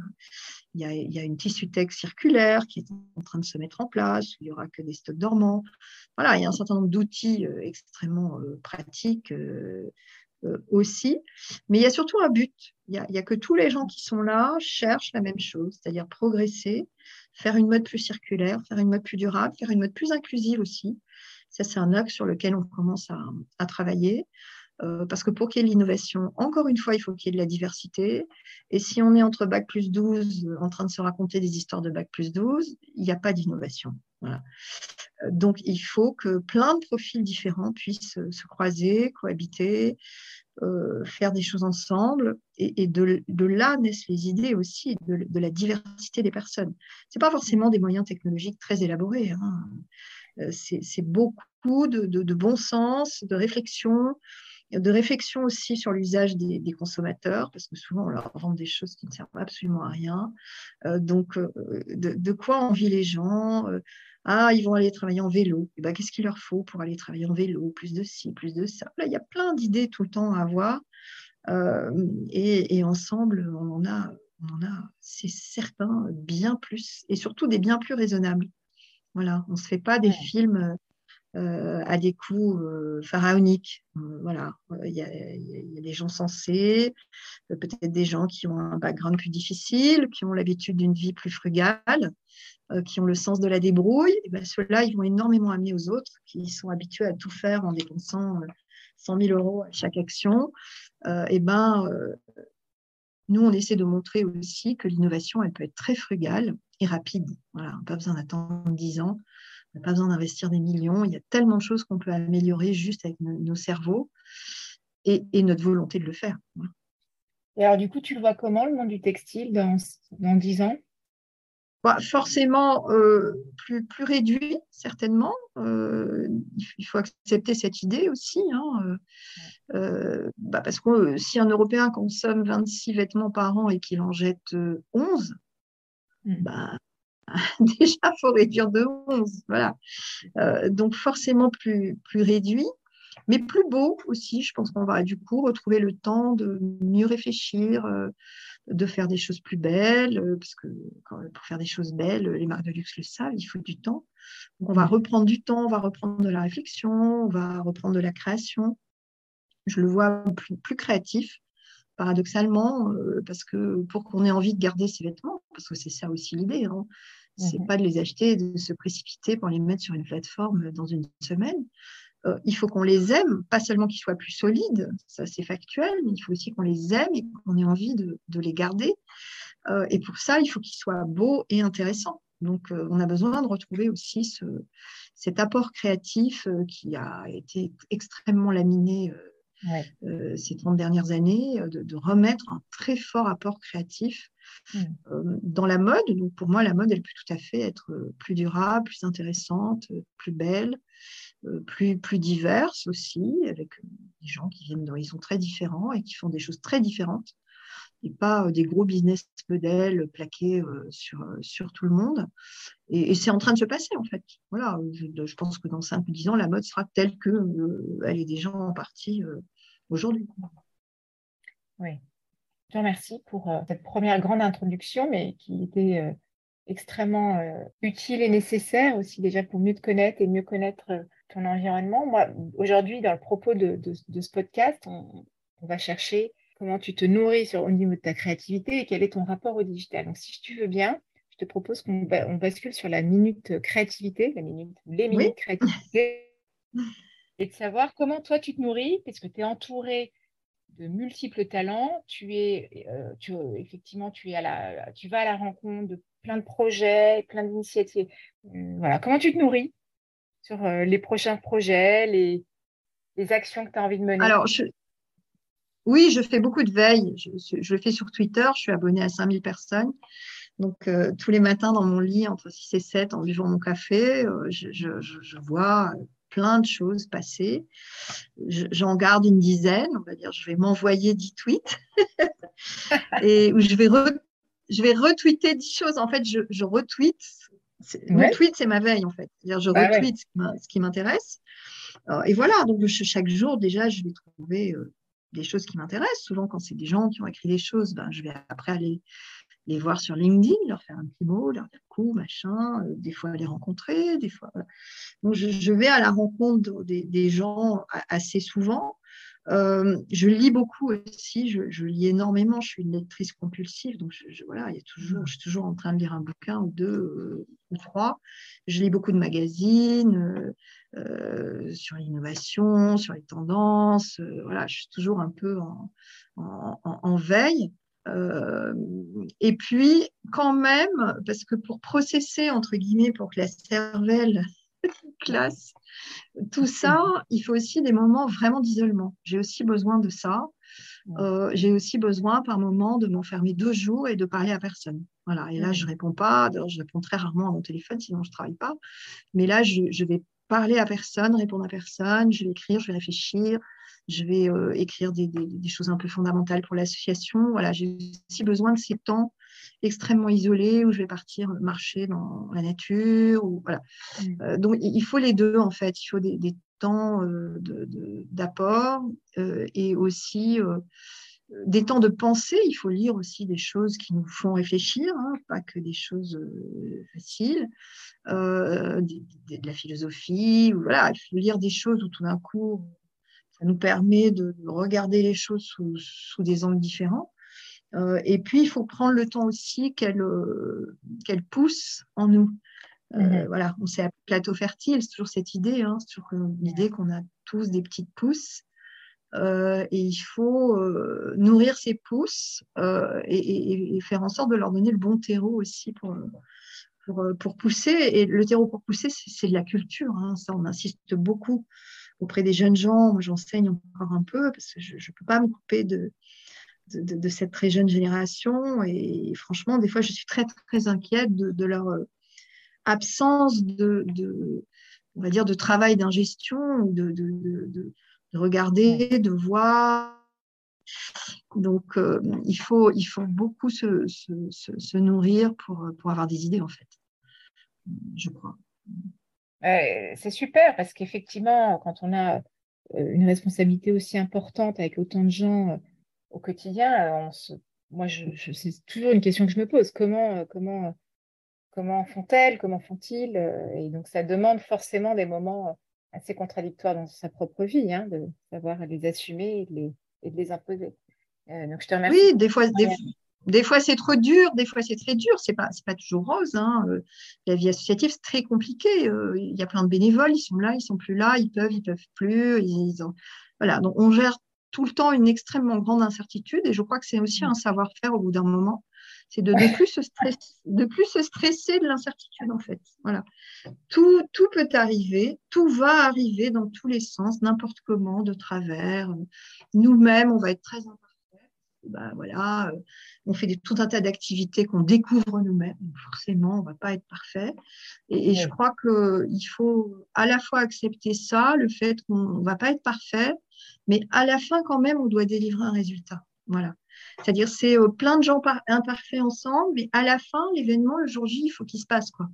Il y a, il y a circulaire qui est en train de se mettre en place, il n'y aura que des stocks dormants. Voilà, il y a un certain nombre d'outils euh, extrêmement euh, pratiques aussi. Mais il y a surtout un but. Il n'y a, a, que tous les gens qui sont là cherchent la même chose, c'est-à-dire progresser faire une mode plus circulaire, faire une mode plus durable, faire une mode plus inclusive aussi. Ça, c'est un axe sur lequel on commence à, travailler. Euh, parce que pour qu'il y ait l'innovation, encore une fois, il faut qu'il y ait de la diversité. Et si on est entre Bac plus 12 euh, en train de se raconter des histoires de Bac plus 12, il n'y a pas d'innovation. Voilà. Euh, donc, il faut que plein de profils différents puissent se croiser, cohabiter, euh, faire des choses ensemble. Et, de, là naissent les idées aussi, de, la diversité des personnes. Ce n'est pas forcément des moyens technologiques très élaborés. Hein. Euh, c'est beaucoup de, bon sens, de réflexion, de réflexion aussi sur l'usage des, consommateurs, parce que souvent on leur vend des choses qui ne servent absolument à rien. Euh, donc, de, quoi envient les gens ah, ils vont aller travailler en vélo. Et eh ben, qu'est-ce qu'il leur faut pour aller travailler en vélo? Plus de ci, plus de ça. Là, il y a plein d'idées tout le temps à avoir. Euh, et, ensemble, on en a, on en a, c'est certain, bien plus, et surtout des bien plus raisonnables. Voilà, on ne se fait pas des films à des coûts euh, pharaoniques. voilà, il y, a, des gens sensés, peut-être des gens qui ont un background plus difficile, qui ont l'habitude d'une vie plus frugale, euh, qui ont le sens de la débrouille, ben, ceux-là, ils vont énormément amener aux autres qui sont habitués à tout faire en dépensant 100 euh, 000 euros à chaque action. Euh, et ben, nous, on essaie de montrer aussi que l'innovation, elle peut être très frugale et rapide. Voilà, pas besoin d'attendre 10 ans, on n'a pas besoin d'investir des millions. Il y a tellement de choses qu'on peut améliorer juste avec nos, cerveaux et, notre volonté de le faire. Et alors, du coup, tu le vois comment, le monde du textile, dans, dans 10 ans? Bah, Forcément, euh, plus, plus réduit, certainement. Euh, il faut accepter cette idée aussi. Hein, euh, bah, parce que si un Européen consomme 26 vêtements par an et qu'il en jette 11, mmh. bah, [laughs] déjà, il faut réduire de 11. Voilà. donc, forcément, plus, plus réduit mais plus beau aussi. Je pense qu'on va du coup retrouver le temps de mieux réfléchir, euh, de faire des choses plus belles, euh, parce que pour faire des choses belles, les marques de luxe le savent, il faut du temps. on va reprendre du temps, on va reprendre de la réflexion, on va reprendre de la création. Je le vois plus, créatif, paradoxalement, euh, parce que pour qu'on ait envie de garder ses vêtements, parce que c'est ça aussi l'idée, hein, c'est mmh pas de les acheter et de se précipiter pour les mettre sur une plateforme dans une semaine. Euh, il faut qu'on les aime, pas seulement qu'ils soient plus solides, ça c'est factuel, mais il faut aussi qu'on les aime et qu'on ait envie de, les garder. Euh, et pour ça, il faut qu'ils soient beaux et intéressants. Donc, euh, on a besoin de retrouver aussi cet apport créatif qui a été extrêmement laminé ces 30 dernières années, de, remettre un très fort apport créatif mmh. dans la mode. Donc, pour moi, la mode, elle peut tout à fait être plus durable, plus intéressante, plus belle. Euh, plus, plus diverses aussi, avec euh, des gens qui viennent d'horizons très différents et qui font des choses très différentes, et pas euh, des gros business models plaqués sur, sur tout le monde. Et, c'est en train de se passer, en fait. Voilà, je, pense que dans 5 ou 10 ans, la mode sera telle qu'elle elle est déjà en partie aujourd'hui. Oui. Je te remercie pour cette première grande introduction, mais qui était extrêmement utile et nécessaire aussi déjà pour mieux te connaître et mieux connaître ton environnement. Moi, aujourd'hui, dans le propos de, ce podcast, on, va chercher comment tu te nourris sur, au niveau de ta créativité et quel est ton rapport au digital. Donc, si tu veux bien, je te propose qu'on on bascule sur la minute créativité, la minute, les minutes créativité, et de savoir comment toi tu te nourris, parce que tu es entouré de multiples talents, tu es, euh, tu, effectivement, tu, es à la, tu vas à la rencontre de plein de projets, plein d'initiatives. Voilà, comment tu te nourris sur euh, les prochains projets, les, actions que tu as envie de mener? Alors, oui, je fais beaucoup de veille. Je, le fais sur Twitter. Je suis abonnée à 5000 personnes. Donc, euh, tous les matins dans mon lit, entre 6 et 7, en buvant mon café, euh, je, vois plein de choses passer. J'en garde une dizaine, on va dire. Je vais m'envoyer 10 tweets [laughs] et où je vais, je vais retweeter 10 choses. En fait, je, je retweete mon tweet, c'est ma veille, en fait. C'est-à-dire, je ah retweet ce qui m'intéresse. Euh, et voilà, donc chaque jour, déjà, je vais trouver euh, des choses qui m'intéressent. Souvent, quand c'est des gens qui ont écrit des choses, ben, je vais après aller les voir sur LinkedIn, leur faire un petit mot, leur dire coup, machin, euh, des fois les rencontrer, des fois. Donc, je, vais à la rencontre des gens assez souvent. Euh, je lis beaucoup aussi, je, lis énormément, je suis une lectrice compulsive, donc je, voilà, il y a toujours, je suis toujours en train de lire un bouquin ou deux euh, ou trois. Je lis beaucoup de magazines sur l'innovation, sur les tendances, voilà, je suis toujours un peu en veille. Et puis, quand même, parce que pour processer, entre guillemets, pour que la cervelle [laughs] classe. Tout ça, il faut aussi des moments vraiment d'isolement. J'ai aussi besoin de ça. Euh, j'ai aussi besoin par moment de m'enfermer deux jours et de parler à personne. Voilà. Et là, je réponds pas. je réponds très rarement à mon téléphone, sinon je travaille pas. Mais là, je, vais parler à personne, répondre à personne. Je vais écrire, je vais réfléchir. Je vais euh, écrire des, des, choses un peu fondamentales pour l'association. Voilà. J'ai aussi besoin de ces temps extrêmement isolé où je vais partir marcher dans la nature. Ou, voilà. Mmh. Euh, donc, il faut les deux, en fait. Il faut des, temps euh, d'apport et aussi des temps de pensée. Il faut lire aussi des choses qui nous font réfléchir, hein, pas que des choses faciles, de, la philosophie. voilà, il faut lire des choses où tout d'un coup, ça nous permet de regarder les choses sous, sous des angles différents. Euh, et puis, il faut prendre le temps aussi qu'elle euh, qu'elle pousse en nous. Euh, mhm. Voilà, on s'est plateau fertile, c'est toujours cette idée, hein, c'est toujours l'idée qu'on a tous des petites pousses. et il faut nourrir ces pousses et, faire en sorte de leur donner le bon terreau aussi pour, pour, pour pousser. Et le terreau pour pousser, c'est de la culture. Hein, ça, on insiste beaucoup auprès des jeunes gens. J'enseigne encore un peu parce que je ne peux pas me couper de, cette très jeune génération. Et franchement, des fois, je suis très, très inquiète de, leur absence de, on va dire, de travail d'ingestion, de, de, regarder, de voir. Donc, il, faut, il faut beaucoup se, se, nourrir pour, pour avoir des idées, en fait, je crois. C'est super parce qu'effectivement, quand on a une responsabilité aussi importante avec autant de gens au quotidien, moi, je, c'est toujours une question que je me pose. Comment, comment, comment font-elles? Comment font-ils? Et donc, ça demande forcément des moments assez contradictoires dans sa propre vie, hein, de savoir les assumer et de les, et de les imposer. donc, je te remercie. Oui, des fois, des, des fois, c'est trop dur, des fois, c'est très dur. C'est pas, pas toujours rose. Hein. Euh, la vie associative, c'est très compliqué. Euh, il y a plein de bénévoles, ils sont là, ils sont plus là, ils peuvent, ils peuvent plus. Ils, Voilà, donc on gère tout le temps une extrêmement grande incertitude et je crois que c'est aussi un savoir-faire au bout d'un moment. C'est de ne plus, se stresser, de plus se stresser de l'incertitude, en fait. Voilà. Tout, tout peut arriver, tout va arriver dans tous les sens, n'importe comment, de travers. Nous-mêmes, on va être très bah, voilà, euh, on fait tout un tas d'activités qu'on découvre nous-mêmes. Forcément, on ne va pas être parfait. Et, je crois qu'il faut à la fois accepter ça, le fait qu'on ne va pas être parfait, mais à la fin, quand même, on doit délivrer un résultat. Voilà. C'est-à-dire, c'est euh, plein de gens imparfaits ensemble, mais à la fin, l'événement, le jour J, il faut qu'il se passe. Quoi.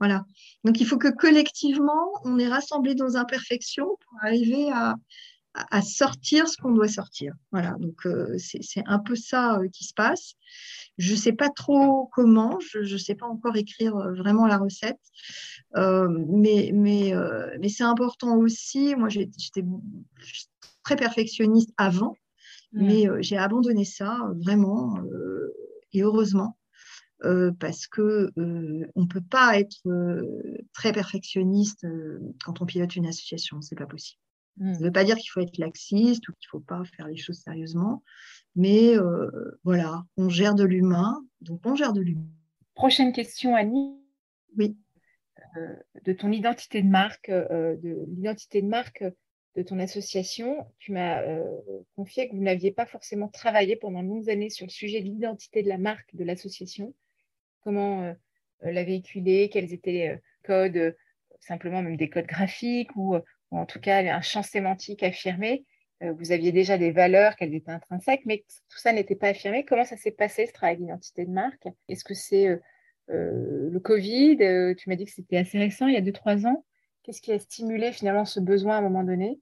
Voilà. Donc, il faut que collectivement, on est rassemblés dans imperfection pour arriver à, à sortir ce qu'on doit sortir. Voilà, donc euh, c'est un peu ça euh, qui se passe. Je ne sais pas trop comment, je ne sais pas encore écrire euh, vraiment la recette, mais, mais, mais c'est important aussi. Moi, j'étais très perfectionniste avant, mmh. mais j'ai abandonné ça vraiment, et heureusement. parce que on ne peut pas être très perfectionniste quand on pilote une association, c'est pas possible. Ça ne veut pas dire qu'il faut être laxiste ou qu'il ne faut pas faire les choses sérieusement, mais euh, voilà, on gère de l'humain, donc on gère de l'humain. Prochaine question, Annie. Oui. Euh, de ton identité de marque, euh, de l'identité de marque de ton association, tu m'as confié que vous n'aviez pas forcément travaillé pendant de longues années sur le sujet de l'identité de la marque de l'association. Comment la véhiculer? Quels étaient les codes simplement même des codes graphiques ou ou en tout cas un champ sémantique affirmé. Euh, vous aviez déjà des valeurs, qu'elles étaient intrinsèques, mais tout ça n'était pas affirmé. Comment ça s'est passé, ce travail d'identité de marque? Est-ce que c'est euh, euh, le Covid? Tu m'as dit que c'était assez récent, il y a 2-3 ans. Qu'est-ce qui a stimulé finalement ce besoin à un moment donné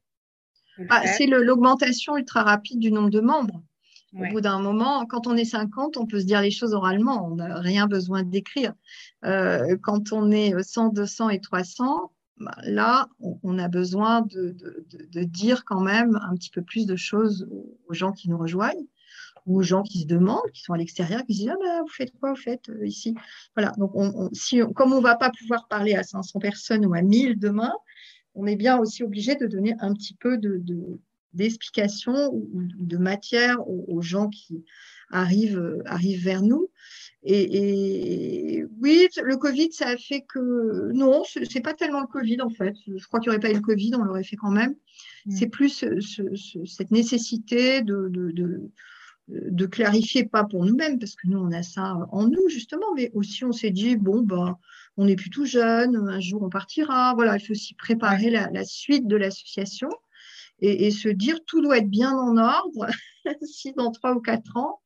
ah, C'est l'augmentation ultra rapide du nombre de membres. Au bout d'un moment, quand on est 50, on peut se dire les choses oralement, on n'a rien besoin d'écrire. quand on est 100, 200 et 300, bah, là, on, a besoin de, dire quand même un petit peu plus de choses aux gens qui nous rejoignent ou aux gens qui se demandent, qui sont à l'extérieur, qui se disent ah ben, vous faites quoi, vous faites euh, ici? Voilà, donc comme on ne va pas pouvoir parler à 500 personnes ou à 1000 demain, on est bien aussi obligé de donner un petit peu d'explications ou de matière aux, gens qui arrivent, arrivent vers nous. Et, oui, le Covid, ça a fait que non, ce n'est pas tellement le Covid en fait. Je crois qu'il n'y aurait pas eu le Covid, on l'aurait fait quand même. Mm. C'est plus cette nécessité de, de, clarifier, pas pour nous-mêmes, parce que nous, on a ça en nous justement, mais aussi on s'est dit, bon, bah, on n'est plus tout jeune, un jour on partira. Voilà, il faut aussi préparer la, suite de l'association et, et, se dire, tout doit être bien en ordre [laughs] si dans trois ou quatre ans,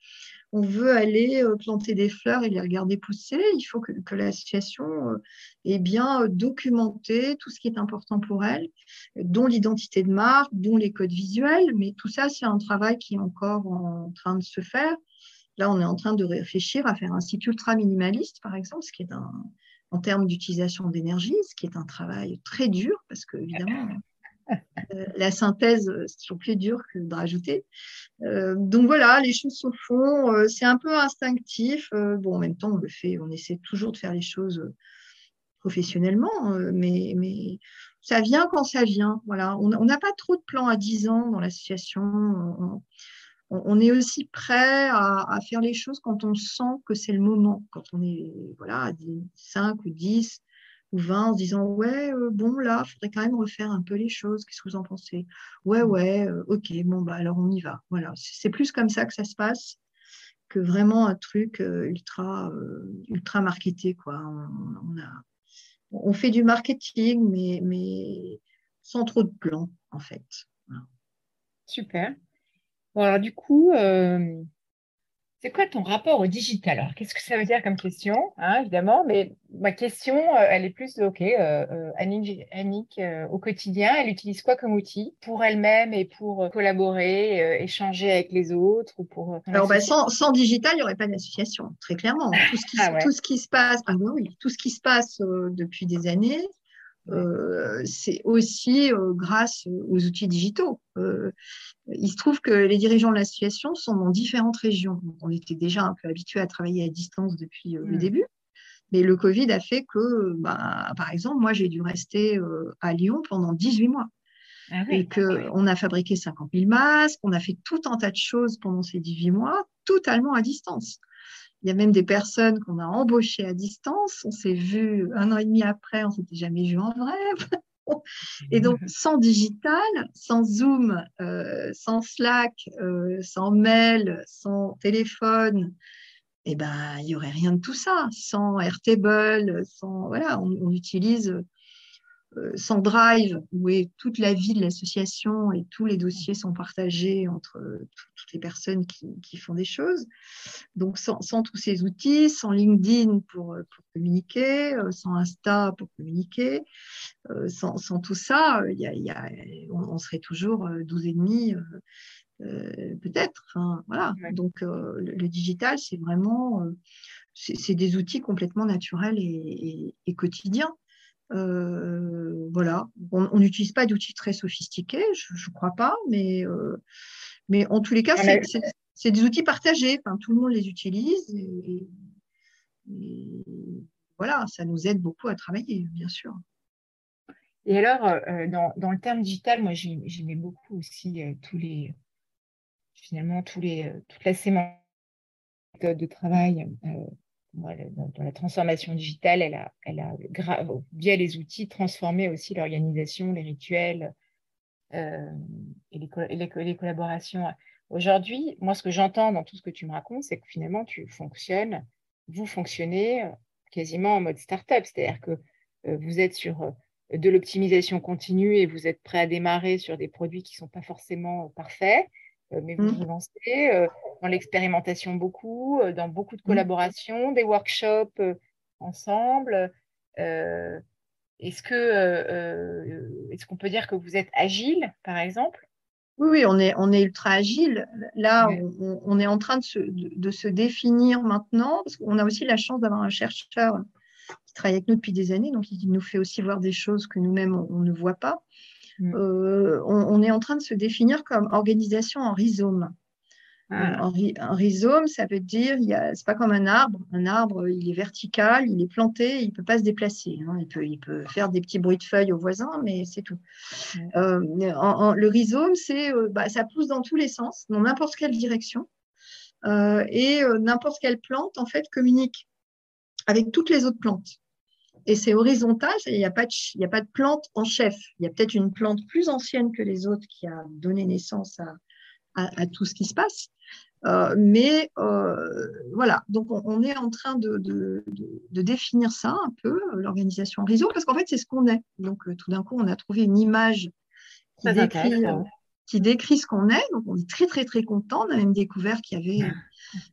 on veut aller euh, planter des fleurs et les regarder pousser. Il faut que, l'association euh, ait bien euh, documenté tout ce qui est important pour elle, dont l'identité de marque, dont les codes visuels. Mais tout ça, c'est un travail qui est encore en train de se faire. Là, on est en train de réfléchir à faire un site ultra minimaliste, par exemple, ce qui est en termes d'utilisation d'énergie, ce qui est un travail très dur parce que, évidemment, euh, la synthèse, euh, c'est toujours plus dur que de rajouter. Euh, donc voilà, les choses se font. c'est un peu instinctif. bon, en même temps, on le fait. On essaie toujours de faire les choses professionnellement, mais, mais ça vient quand ça vient. Voilà, on n'a pas trop de plans à 10 ans dans l'association. On, on, est aussi prêt à, à, faire les choses quand on sent que c'est le moment, quand on est voilà, à 5 ou 10, ou 20 en se disant ouais bon là il faudrait quand même refaire un peu les choses. Qu'est-ce que vous en pensez? Ouais ouais ok bon bah alors on y va. Voilà. C'est plus comme ça que ça se passe que vraiment un truc ultra ultra marketé quoi. On, a, on, fait du marketing mais mais sans trop de plans en fait. Super. Bon alors du coup c'est quoi ton rapport au digital? Alors, qu'est-ce que ça veut dire comme question, hein, évidemment? Mais ma question, euh, elle est plus, OK, euh, euh Annick, euh, au quotidien, elle utilise quoi comme outil? Pour elle-même et pour collaborer, échanger avec les autres ou pour Alors, bah, sans, digital, il n'y aurait pas d'association, très clairement. Tout ce, qui, ah tout ce qui se passe, ah oui, tout ce qui se passe depuis des années, euh, c'est aussi euh, grâce aux outils digitaux. Euh, il se trouve que les dirigeants de l'association sont dans différentes régions. on était déjà un peu habitués à travailler à distance depuis le hmm. début. Mais le Covid a fait que, bah, par exemple, moi, j'ai dû rester à Lyon pendant 18 mois. Ah et qu'on a fabriqué 50 000 masques, on a fait tout un tas de choses pendant ces 18 mois, totalement à distance. Il y a même des personnes qu'on a embauchées à distance. On s'est vu un an et demi après, on s'était jamais vu en vrai. [laughs] et donc, sans digital, sans Zoom, euh, sans Slack, euh, sans mail, sans téléphone, eh ben, il n'y aurait rien de tout ça. Sans Airtable, sans voilà, on utilise sans drive, où est toute la vie de l'association et tous les dossiers sont partagés entre euh, toutes les personnes qui, font des choses. Donc, sans, tous ces outils, sans LinkedIn pour, euh, communiquer, sans Insta pour communiquer, sans, tout ça, on, serait toujours 12 et demi. peut-être. voilà. Donc, le, digital, c'est vraiment, c'est des outils complètement naturels et quotidiens. Euh, voilà, on n'utilise pas d'outils très sophistiqués, je ne crois pas, mais, euh, mais en tous les cas, c'est des outils partagés. Enfin, tout le monde les utilise et, voilà, ça nous aide beaucoup à travailler, bien sûr. Et alors, euh, dans, dans, le terme digital, moi, j'aimais beaucoup aussi tous les, finalement, tous les, toute la sémantique de travail dans, la transformation digitale, elle a, via les outils, transformé aussi l'organisation, les rituels euh, et, les, collaborations. Aujourd'hui, moi, ce que j'entends dans tout ce que tu me racontes, c'est que finalement, tu fonctionnes, vous fonctionnez euh, quasiment en mode startup, c'est-à-dire que euh, vous êtes sur de l'optimisation continue et vous êtes prêt à démarrer sur des produits qui ne sont pas forcément parfaits. Euh, mais vous vous lancez euh, dans l'expérimentation beaucoup, euh, dans beaucoup de mmh. collaborations, des workshops ensemble. est-ce que est-ce qu'on peut dire que vous êtes agile, par exemple? Oui, oui, on est, on est ultra agile. Là, on, est en train de se, de, se définir maintenant, parce qu'on a aussi la chance d'avoir un chercheur qui travaille avec nous depuis des années, donc il nous fait aussi voir des choses que nous-mêmes, on, ne voit pas. Mm. Euh, on, est en train de se définir comme organisation en rhizome. Ah. Un, rhizome, ça veut dire, c'est pas comme un arbre. Un arbre, il est vertical, il est planté, il peut pas se déplacer. Hein. Il, peut, il peut faire des petits bruits de feuilles aux voisins, mais c'est tout. Euh, le rhizome, c'est, euh, bah, ça pousse dans tous les sens, dans n'importe quelle direction. et n'importe quelle plante, en fait, communique avec toutes les autres plantes. Et c'est horizontal, il n'y a, pas de, a pas de plante en chef. Il y a peut-être une plante plus ancienne que les autres qui a donné naissance à, tout ce qui se passe. Euh, mais euh, voilà, donc on, est en train de, définir ça un peu, l'organisation réseau, parce qu'en fait, c'est ce qu'on est. Donc euh, tout d'un coup, on a trouvé une image qui décrit, qui décrit, ce qu'on est. Donc on est très, très, très content. On a même découvert qu'il y avait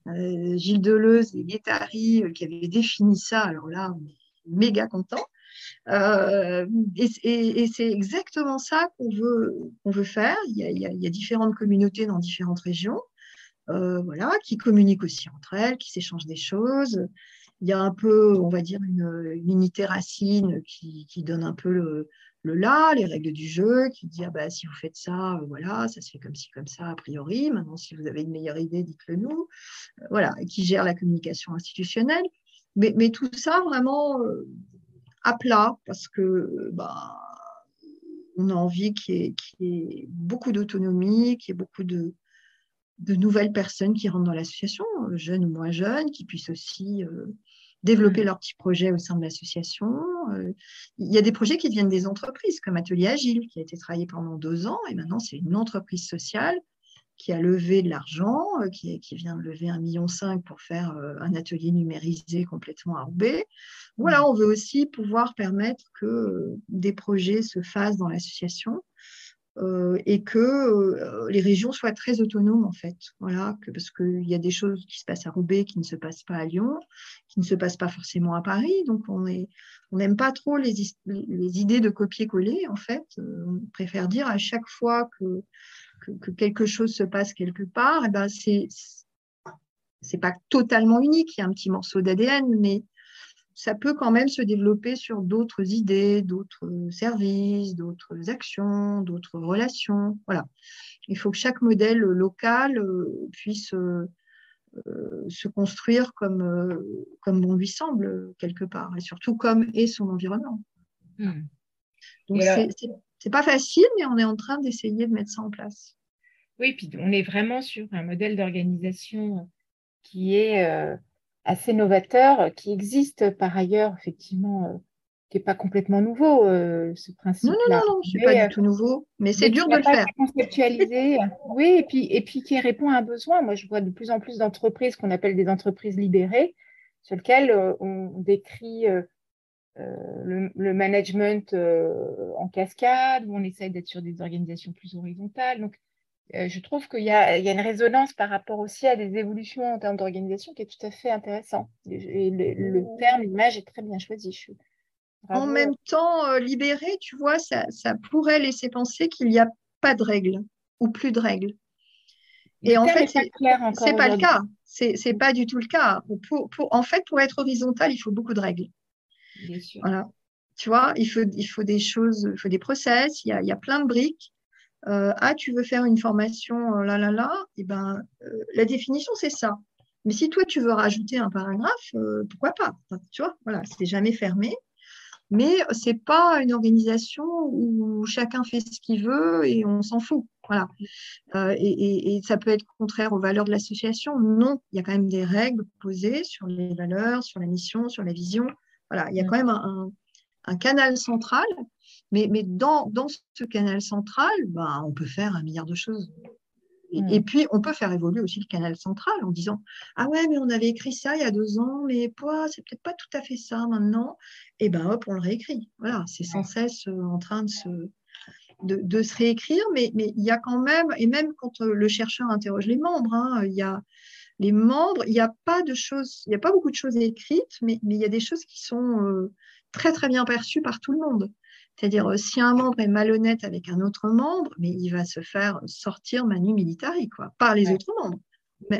[laughs] Gilles Deleuze et Guettari qui avaient défini ça. Alors là, on est méga content. Euh, et, c'est exactement ça qu'on veut, qu'on veut faire. Il y, a, différentes communautés dans différentes régions, euh, voilà, qui communiquent aussi entre elles, qui s'échangent des choses. Il y a un peu, on va dire, une, unité racine qui, donne un peu le, le, là, les règles du jeu, qui dit ah bah, si vous faites ça, voilà, ça se fait comme ci, comme ça, a priori. Maintenant, si vous avez une meilleure idée, dites-le nous. voilà, qui gère la communication institutionnelle. Mais, tout ça vraiment euh, à plat parce que bah, on a envie qu'il y, ait beaucoup d'autonomie, qu'il y ait beaucoup de, nouvelles personnes qui rentrent dans l'association, jeunes ou moins jeunes, qui puissent aussi euh, développer leurs petits projets au sein de l'association. il y a des projets qui deviennent des entreprises, comme Atelier Agile, qui a été travaillé pendant deux ans, et maintenant c'est une entreprise sociale qui a levé de l'argent, qui, qui, vient de lever 1,5 million pour faire un atelier numérisé complètement à Roubaix. Voilà, on veut aussi pouvoir permettre que des projets se fassent dans l'association euh, et que euh, les régions soient très autonomes en fait. Voilà, que, parce qu'il y a des choses qui se passent à Roubaix qui ne se passent pas à Lyon, qui ne se passent pas forcément à Paris. Donc on n'aime pas trop les, les, idées de copier-coller en fait. Euh, on préfère dire à chaque fois que, que, quelque chose se passe quelque part, et eh ben c'est c'est pas totalement unique. Il y a un petit morceau d'ADN, mais ça peut quand même se développer sur d'autres idées, d'autres services, d'autres actions, d'autres relations. Voilà. Il faut que chaque modèle local euh, puisse euh, euh, se construire comme, comme bon lui semble, quelque part, et surtout comme est son environnement. Hmm. Donc, c'est pas facile, mais on est en train d'essayer de mettre ça en place. Oui, puis on est vraiment sur un modèle d'organisation qui est assez novateur, qui existe par ailleurs, effectivement, euh, qui n'est pas complètement nouveau, euh, ce principe. Non, non, non, ce n'est pas du euh, tout nouveau, mais c'est dur de le faire. Conceptualisé, oui, et puis, et puis qui répond à un besoin. Moi, je vois de plus en plus d'entreprises qu'on appelle des entreprises libérées, sur lesquelles on décrit le, le, management en cascade, où on essaye d'être sur des organisations plus horizontales. Donc, euh, je trouve qu'il y, a une résonance par rapport aussi à des évolutions en termes d'organisation qui est tout à fait intéressant. Et le, terme, l'image est très bien choisi. En même temps, euh, libéré, tu vois, ça, pourrait laisser penser qu'il n'y a pas de règles ou plus de règles. Et en fait, c'est pas, pas le cas. C'est pas du tout le cas. Pour, en fait, pour être horizontal, il faut beaucoup de règles. Voilà. Tu vois, il faut, il faut des choses, il faut des process, il y a, il y a plein de briques. Euh, ah, tu veux faire une formation, euh, là, là, là, et eh ben, euh, la définition, c'est ça. Mais si toi, tu veux rajouter un paragraphe, pourquoi pas? Tu vois, c'est jamais fermé. Mais ce n'est pas une organisation où chacun fait ce qu'il veut et on s'en fout. Voilà. et, et, ça peut être contraire aux valeurs de l'association. Non, il y a quand même des règles posées sur les valeurs, sur la mission, sur la vision. Voilà, il y a quand même un, un canal central mais, mais dans, dans, ce canal central, bah, on peut faire un milliard de choses. Mm. Et, puis, on peut faire évoluer aussi le canal central en disant Ah ouais, mais on avait écrit ça il y a deux ans, mais c'est peut-être pas tout à fait ça maintenant. Et ben hop, on le réécrit. Voilà, c'est sans cesse euh, en train de se, de, de, se réécrire, mais, mais il y a quand même, et même quand euh, le chercheur interroge les membres, hein, il y a les membres, il n'y a pas de choses, il n'y a pas beaucoup de choses écrites, mais, mais il y a des choses qui sont euh, très très bien perçues par tout le monde. C'est-à-dire, euh, si un membre est malhonnête avec un autre membre, mais il va se faire sortir manu militari, quoi, par les autres membres.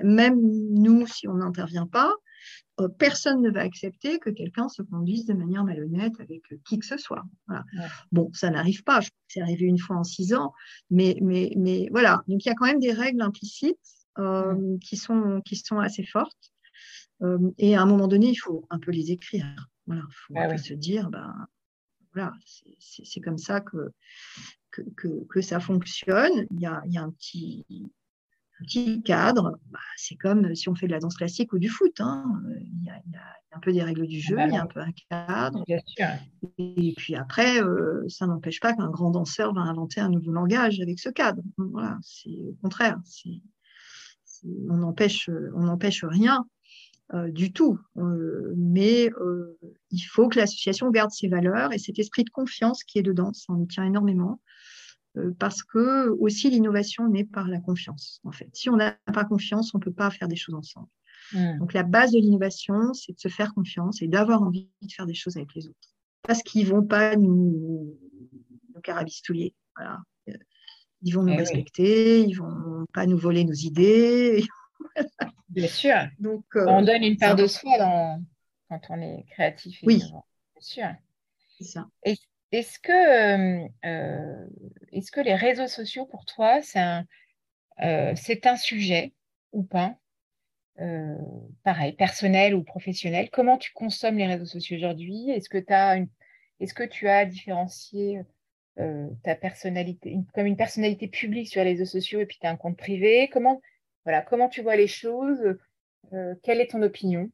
Même nous, si on n'intervient pas, euh, personne ne va accepter que quelqu'un se conduise de manière malhonnête avec qui que ce soit. Bon, ça n'arrive pas, je crois que c'est arrivé une fois en six ans, mais, mais, mais voilà. Donc, il y a quand même des règles implicites qui, sont, qui sont assez fortes. et à un moment donné, il faut un peu les écrire. Voilà, il faut ah se dire, ben, c'est comme ça que, que, ça fonctionne. Il y a, un, petit, petit cadre. Bah, c'est comme si on fait de la danse classique ou du foot. Hein. Il, y a, un peu des règles du jeu, il y a un peu un cadre. Et puis après, euh, ça n'empêche pas qu'un grand danseur va inventer un nouveau langage avec ce cadre. Voilà, c'est au contraire. On n'empêche rien. Euh, du tout. Euh, mais euh, il faut que l'association garde ses valeurs et cet esprit de confiance qui est dedans, ça en tient énormément. parce que aussi l'innovation naît par la confiance. En fait, si on n'a pas confiance, on ne peut pas faire des choses ensemble. Hmm. Donc la base de l'innovation, c'est de se faire confiance et d'avoir envie de faire des choses avec les autres. Parce qu'ils ne vont pas nous, nous carabistouiller. Voilà. Ils vont nous eh respecter, ils ne vont pas nous voler nos idées. [laughs] Bien sûr. Donc, euh, on donne une part de soi quand on est créatif. oui. Bien sûr. Est-ce que, euh, euh, est que les réseaux sociaux, pour toi, c'est un, un sujet ou pas? Pareil, personnel ou professionnel. Comment tu consommes les réseaux sociaux aujourd'hui? Est-ce que, est que tu as différencié ta personnalité, comme une personnalité publique sur les réseaux sociaux et puis tu as un compte privé Comment, voilà, comment tu vois les choses euh, Quelle est ton opinion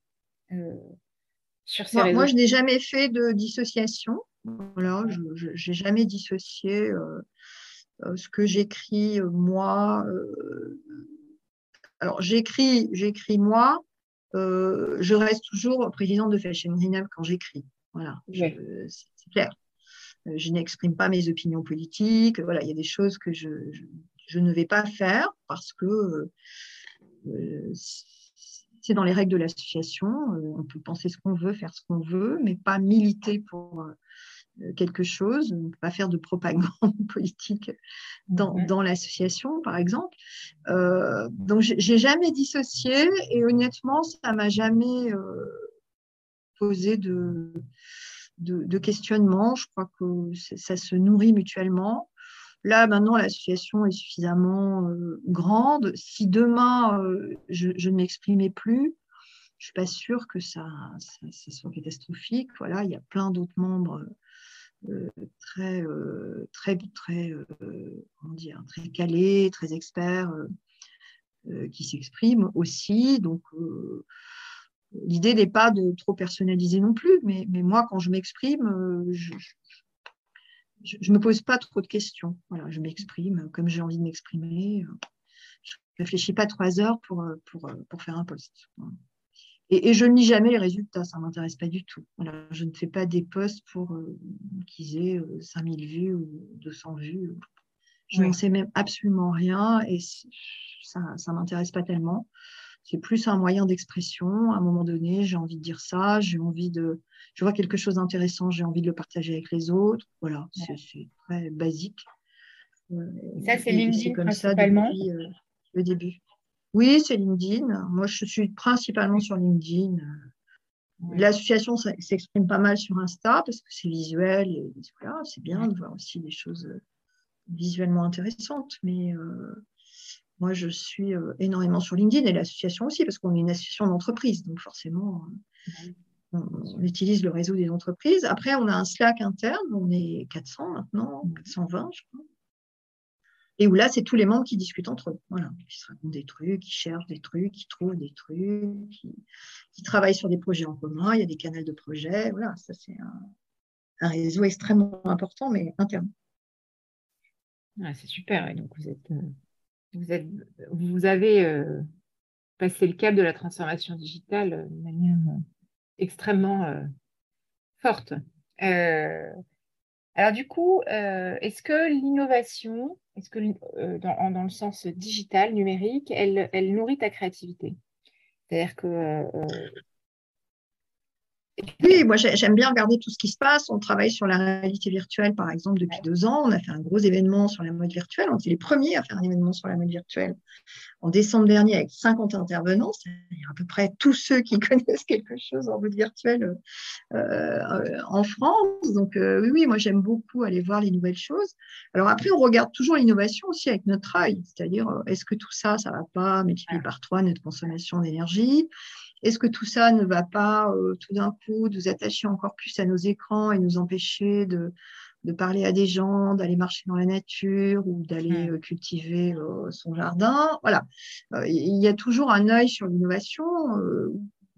euh, sur ces réseaux Moi, je n'ai jamais fait de dissociation. Voilà, je n'ai jamais dissocié ce que j'écris moi. alors, j'écris, j'écris moi. je reste toujours présidente de Fashion Green quand j'écris. Voilà, c'est clair. Je n'exprime pas mes opinions politiques. Voilà, il y a des choses que je, je ne vais pas faire parce que euh, c'est dans les règles de l'association. Euh, on peut penser ce qu'on veut, faire ce qu'on veut, mais pas militer pour euh, quelque chose, ne pas faire de propagande [laughs] politique dans, dans l'association, par exemple. Euh, donc, j'ai jamais dissocié et honnêtement, ça m'a jamais posé de, de, questionnement. Je crois que ça se nourrit mutuellement. Là, maintenant, l'association est suffisamment euh, grande. Si demain, euh, je, ne m'exprimais plus, je ne suis pas sûre que ça, soit catastrophique. Voilà, il y a plein d'autres membres euh, très, très, très, comment dire, très calés, très experts qui s'expriment aussi. Donc, l'idée n'est pas de trop personnaliser non plus, mais, mais moi, quand je m'exprime, je, je ne me pose pas trop de questions. Voilà, je m'exprime comme j'ai envie de m'exprimer. Je ne réfléchis pas trois heures pour, pour, pour faire un post. Et, et, je ne lis jamais les résultats, ça ne m'intéresse pas du tout. Voilà, je ne fais pas des posts pour euh, qu'ils aient 5000 euh, vues ou 200 vues. Je n'en sais même absolument rien et ça ne m'intéresse pas tellement. C'est plus un moyen d'expression. À un moment donné, j'ai envie de dire ça, j'ai envie de, je vois quelque chose d'intéressant, j'ai envie de le partager avec les autres. Voilà, c'est très basique. ça, c'est LinkedIn comme principalement. Ça depuis, euh, le début. Oui, c'est LinkedIn. Moi, je suis principalement sur LinkedIn. L'association s'exprime pas mal sur Insta parce que c'est visuel et voilà, c'est bien de voir aussi des choses euh, visuellement intéressantes. Mais euh, moi, je suis énormément sur LinkedIn et l'association aussi parce qu'on est une association d'entreprise. Donc, forcément, on, utilise le réseau des entreprises. Après, on a un Slack interne, on est 400 maintenant, 420, je crois. Et où là, c'est tous les membres qui discutent entre eux, voilà, qui se racontent des trucs, qui cherchent des trucs, qui trouvent des trucs, qui, travaillent sur des projets en commun. Il y a des canaux de projets. Voilà, ça, c'est un, réseau extrêmement important, mais interne. c'est super. Et donc, vous, êtes, euh, vous, êtes, vous avez euh, passé le cap de la transformation digitale euh, de manière extrêmement euh, forte. Euh, alors du coup, est-ce que l'innovation, est-ce que dans, dans, le sens digital, numérique, elle, elle nourrit ta créativité? C'est-à-dire que oui, moi j'aime bien regarder tout ce qui se passe. On travaille sur la réalité virtuelle, par exemple, depuis deux ans. On a fait un gros événement sur la mode virtuelle. On était les premiers à faire un événement sur la mode virtuelle en décembre dernier avec 50 intervenants, c'est-à-dire à peu près tous ceux qui [laughs] connaissent quelque chose en mode virtuelle euh, en France. Donc euh, oui, oui, moi j'aime beaucoup aller voir les nouvelles choses. Alors après, on regarde toujours l'innovation aussi avec notre œil, c'est-à-dire euh, est-ce que tout ça, ça va pas multiplier par trois notre consommation d'énergie? Est-ce que tout ça ne va pas euh, tout d'un coup nous attacher encore plus à nos écrans et nous empêcher de, parler à des gens, d'aller marcher dans la nature ou d'aller mmh. euh, cultiver euh, son jardin? Voilà, il y a toujours un œil sur l'innovation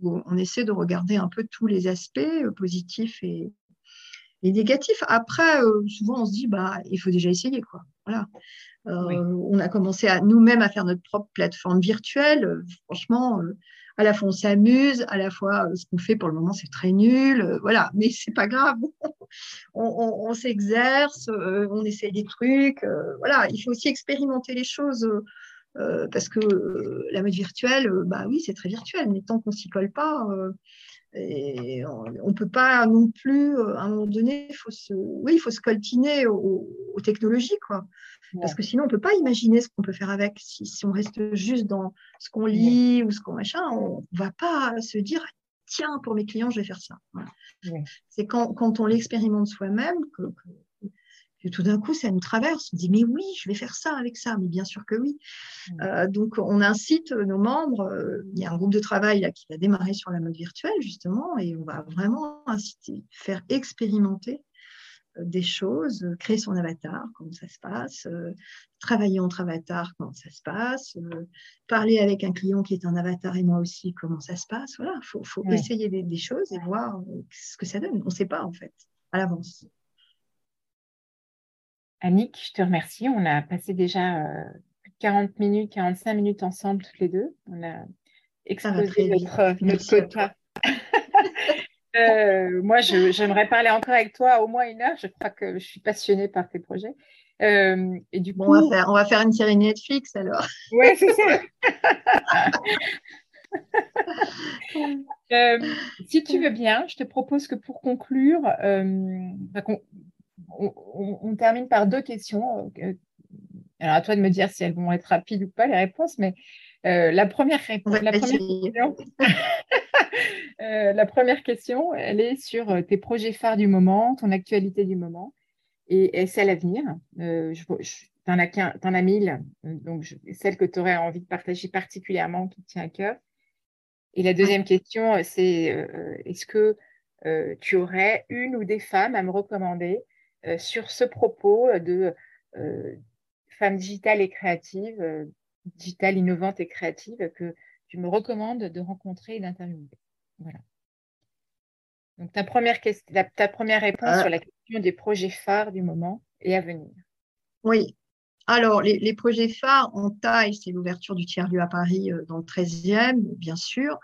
où on essaie de regarder un peu tous les aspects positifs et, négatifs. Après, souvent on se dit bah il faut déjà essayer quoi. Voilà. On a commencé à nous-mêmes à faire notre propre plateforme virtuelle. Franchement, à la fois on s'amuse, à la fois euh, ce qu'on fait pour le moment c'est très nul, euh, voilà, mais c'est pas grave. [laughs] on, s'exerce, euh, on essaye des trucs, voilà, il faut aussi expérimenter les choses. parce que la mode virtuelle, bah oui, c'est très virtuel, mais tant qu'on s'y colle pas, et on ne peut pas non plus, à un moment donné, il faut se, oui, il faut se coltiner aux, technologies, quoi. Parce que sinon, on ne peut pas imaginer ce qu'on peut faire avec. Si, on reste juste dans ce qu'on lit ou ce qu'on machin, on ne va pas se dire tiens, pour mes clients, je vais faire ça. C'est quand, quand, on l'expérimente soi-même que, tout d'un coup, ça nous traverse. On dit mais oui, je vais faire ça avec ça. Mais bien sûr que oui. Euh, donc, on incite nos membres. Euh, il y a un groupe de travail là, qui va démarrer sur la mode virtuelle, justement, et on va vraiment inciter, faire expérimenter des choses, créer son avatar, comment ça se passe, travailler entre avatars, comment ça se passe, parler avec un client qui est un avatar et moi aussi, comment ça se passe. Voilà, il faut, essayer des, choses et voir ce que ça donne. On ne sait pas en fait, à l'avance. Annick, je te remercie. On a passé déjà 40 minutes, 45 minutes ensemble toutes les deux. On a explosé notre, notre quota. [laughs] Euh, moi, j'aimerais parler encore avec toi au moins une heure. Je crois que je suis passionnée par tes projets. Euh, et du coup, on, va faire, on va faire une série Netflix alors. Oui, c'est ça. [laughs] Euh, si tu veux bien, je te propose que pour conclure, on, on, termine par deux questions. Alors, à toi de me dire si elles vont être rapides ou pas, les réponses, mais la première réponse. La première question, [laughs] Euh, la première question, elle est sur euh, tes projets phares du moment, ton actualité du moment et, celle à venir. Euh, tu en, as mille, donc celle que tu aurais envie de partager particulièrement, qui te tient à cœur. Et la deuxième question, c'est est-ce que tu aurais une ou des femmes à me recommander sur ce propos de femmes digitales et créatives, digitales innovantes et créatives que tu me recommandes de rencontrer et d'interviewer voilà. Donc, ta première, question, ta première réponse euh. sur la question des projets phares du moment et à venir. Oui. Alors, les, projets phares en taille, c'est l'ouverture du tiers-lieu à Paris euh, dans le 13e, bien sûr.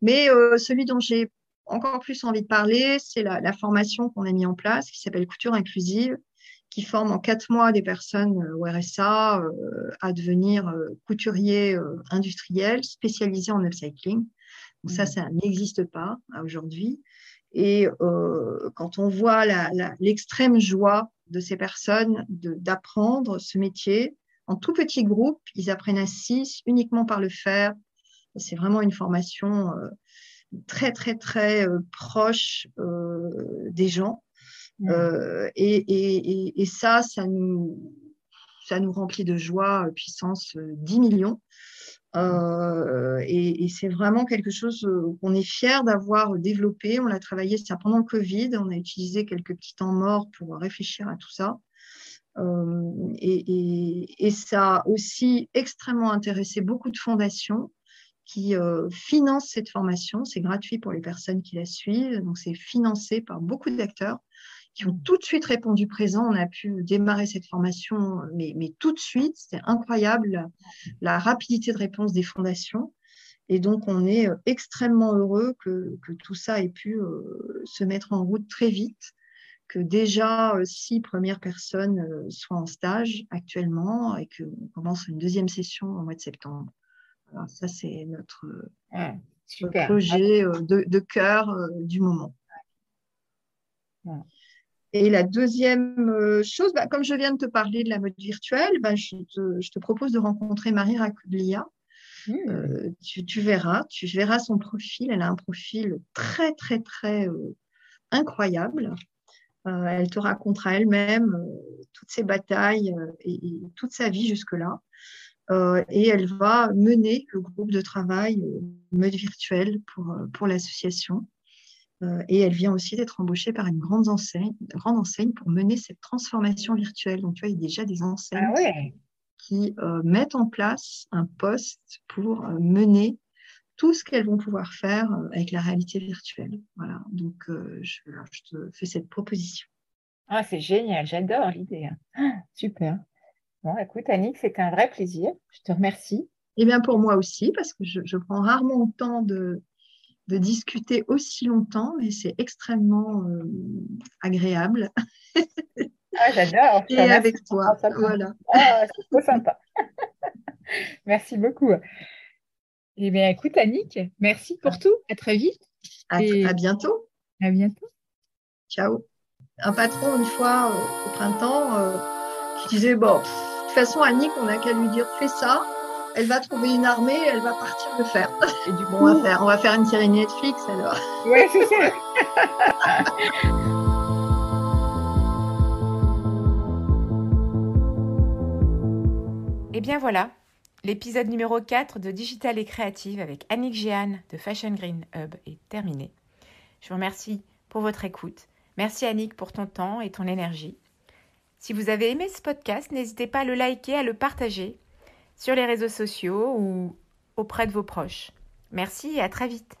Mais euh, celui dont j'ai encore plus envie de parler, c'est la, formation qu'on a mis en place qui s'appelle Couture inclusive, qui forme en quatre mois des personnes au RSA à devenir couturiers industriels spécialisés en upcycling. Donc ça, mmh. ça n'existe pas aujourd'hui. Et euh, quand on voit l'extrême joie de ces personnes d'apprendre ce métier, en tout petit groupe, ils apprennent à six uniquement par le faire. C'est vraiment une formation euh, très, très, très euh, proche des gens. Mmh. Et, et, et, ça, ça nous, ça nous remplit de joie, puissance 10 millions. Euh, et, c'est vraiment quelque chose euh, qu'on est fier d'avoir développé. On l'a travaillé ça pendant le Covid. On a utilisé quelques petits temps morts pour réfléchir à tout ça. Euh, et, et, ça a aussi extrêmement intéressé beaucoup de fondations qui financent cette formation. C'est gratuit pour les personnes qui la suivent. Donc, c'est financé par beaucoup d'acteurs qui ont tout de suite répondu présent. On a pu démarrer cette formation, mais, tout de suite, c'était incroyable la, rapidité de réponse des fondations. Et donc, on est euh, extrêmement heureux que, tout ça ait pu euh, se mettre en route très vite, que déjà euh, six premières personnes soient en stage actuellement et qu'on commence une deuxième session au mois de septembre. Alors, ça, c'est notre, projet de, de cœur du moment. Et la deuxième euh, chose, bah, comme je viens de te parler de la mode virtuelle, bah, je, te, propose de rencontrer Marie Racudlia. Mmh. Euh, tu, verras, tu verras son profil. Elle a un profil très, très, très euh, incroyable. elle te racontera elle-même toutes ses batailles et, et, toute sa vie jusque-là. Et elle va mener le groupe de travail mode virtuelle pour, pour l'association. Euh, et elle vient aussi d'être embauchée par une grande enseigne, grande enseigne pour mener cette transformation virtuelle. Donc, tu vois, il y a déjà des enseignes ah qui euh, mettent en place un poste pour euh, mener tout ce qu'elles vont pouvoir faire avec la réalité virtuelle. Voilà, donc je, te fais cette proposition. Ah, c'est génial, j'adore l'idée. Hein. Ah, super. Bon, écoute, Annick, c'était un vrai plaisir. Je te remercie. Eh bien, pour moi aussi, parce que je, je prends rarement le temps de, de discuter aussi longtemps, mais c'est extrêmement euh, agréable. Ah, j'adore. Et avec toi, voilà. Ah, c'est trop sympa. [laughs] merci beaucoup. Eh bien, écoute, Annick, merci pour tout. À très vite. À, bientôt. À bientôt. Ciao. Un patron, une fois au printemps, euh, qui disait Bon, toute façon, Annick, on n'a qu'à lui dire Fais ça elle va trouver une armée et elle va partir le faire. [laughs] Et du coup, on va faire, on va faire une série Netflix alors. Oui, c'est ça. Et [laughs] eh bien voilà, l'épisode numéro 4 de Digital et Créative avec Annick Jeanne de Fashion Green Hub est terminé. Je vous remercie pour votre écoute. Merci Annick pour ton temps et ton énergie. Si vous avez aimé ce podcast, n'hésitez pas à le liker, à le partager sur les réseaux sociaux ou auprès de vos proches. Merci et à très vite.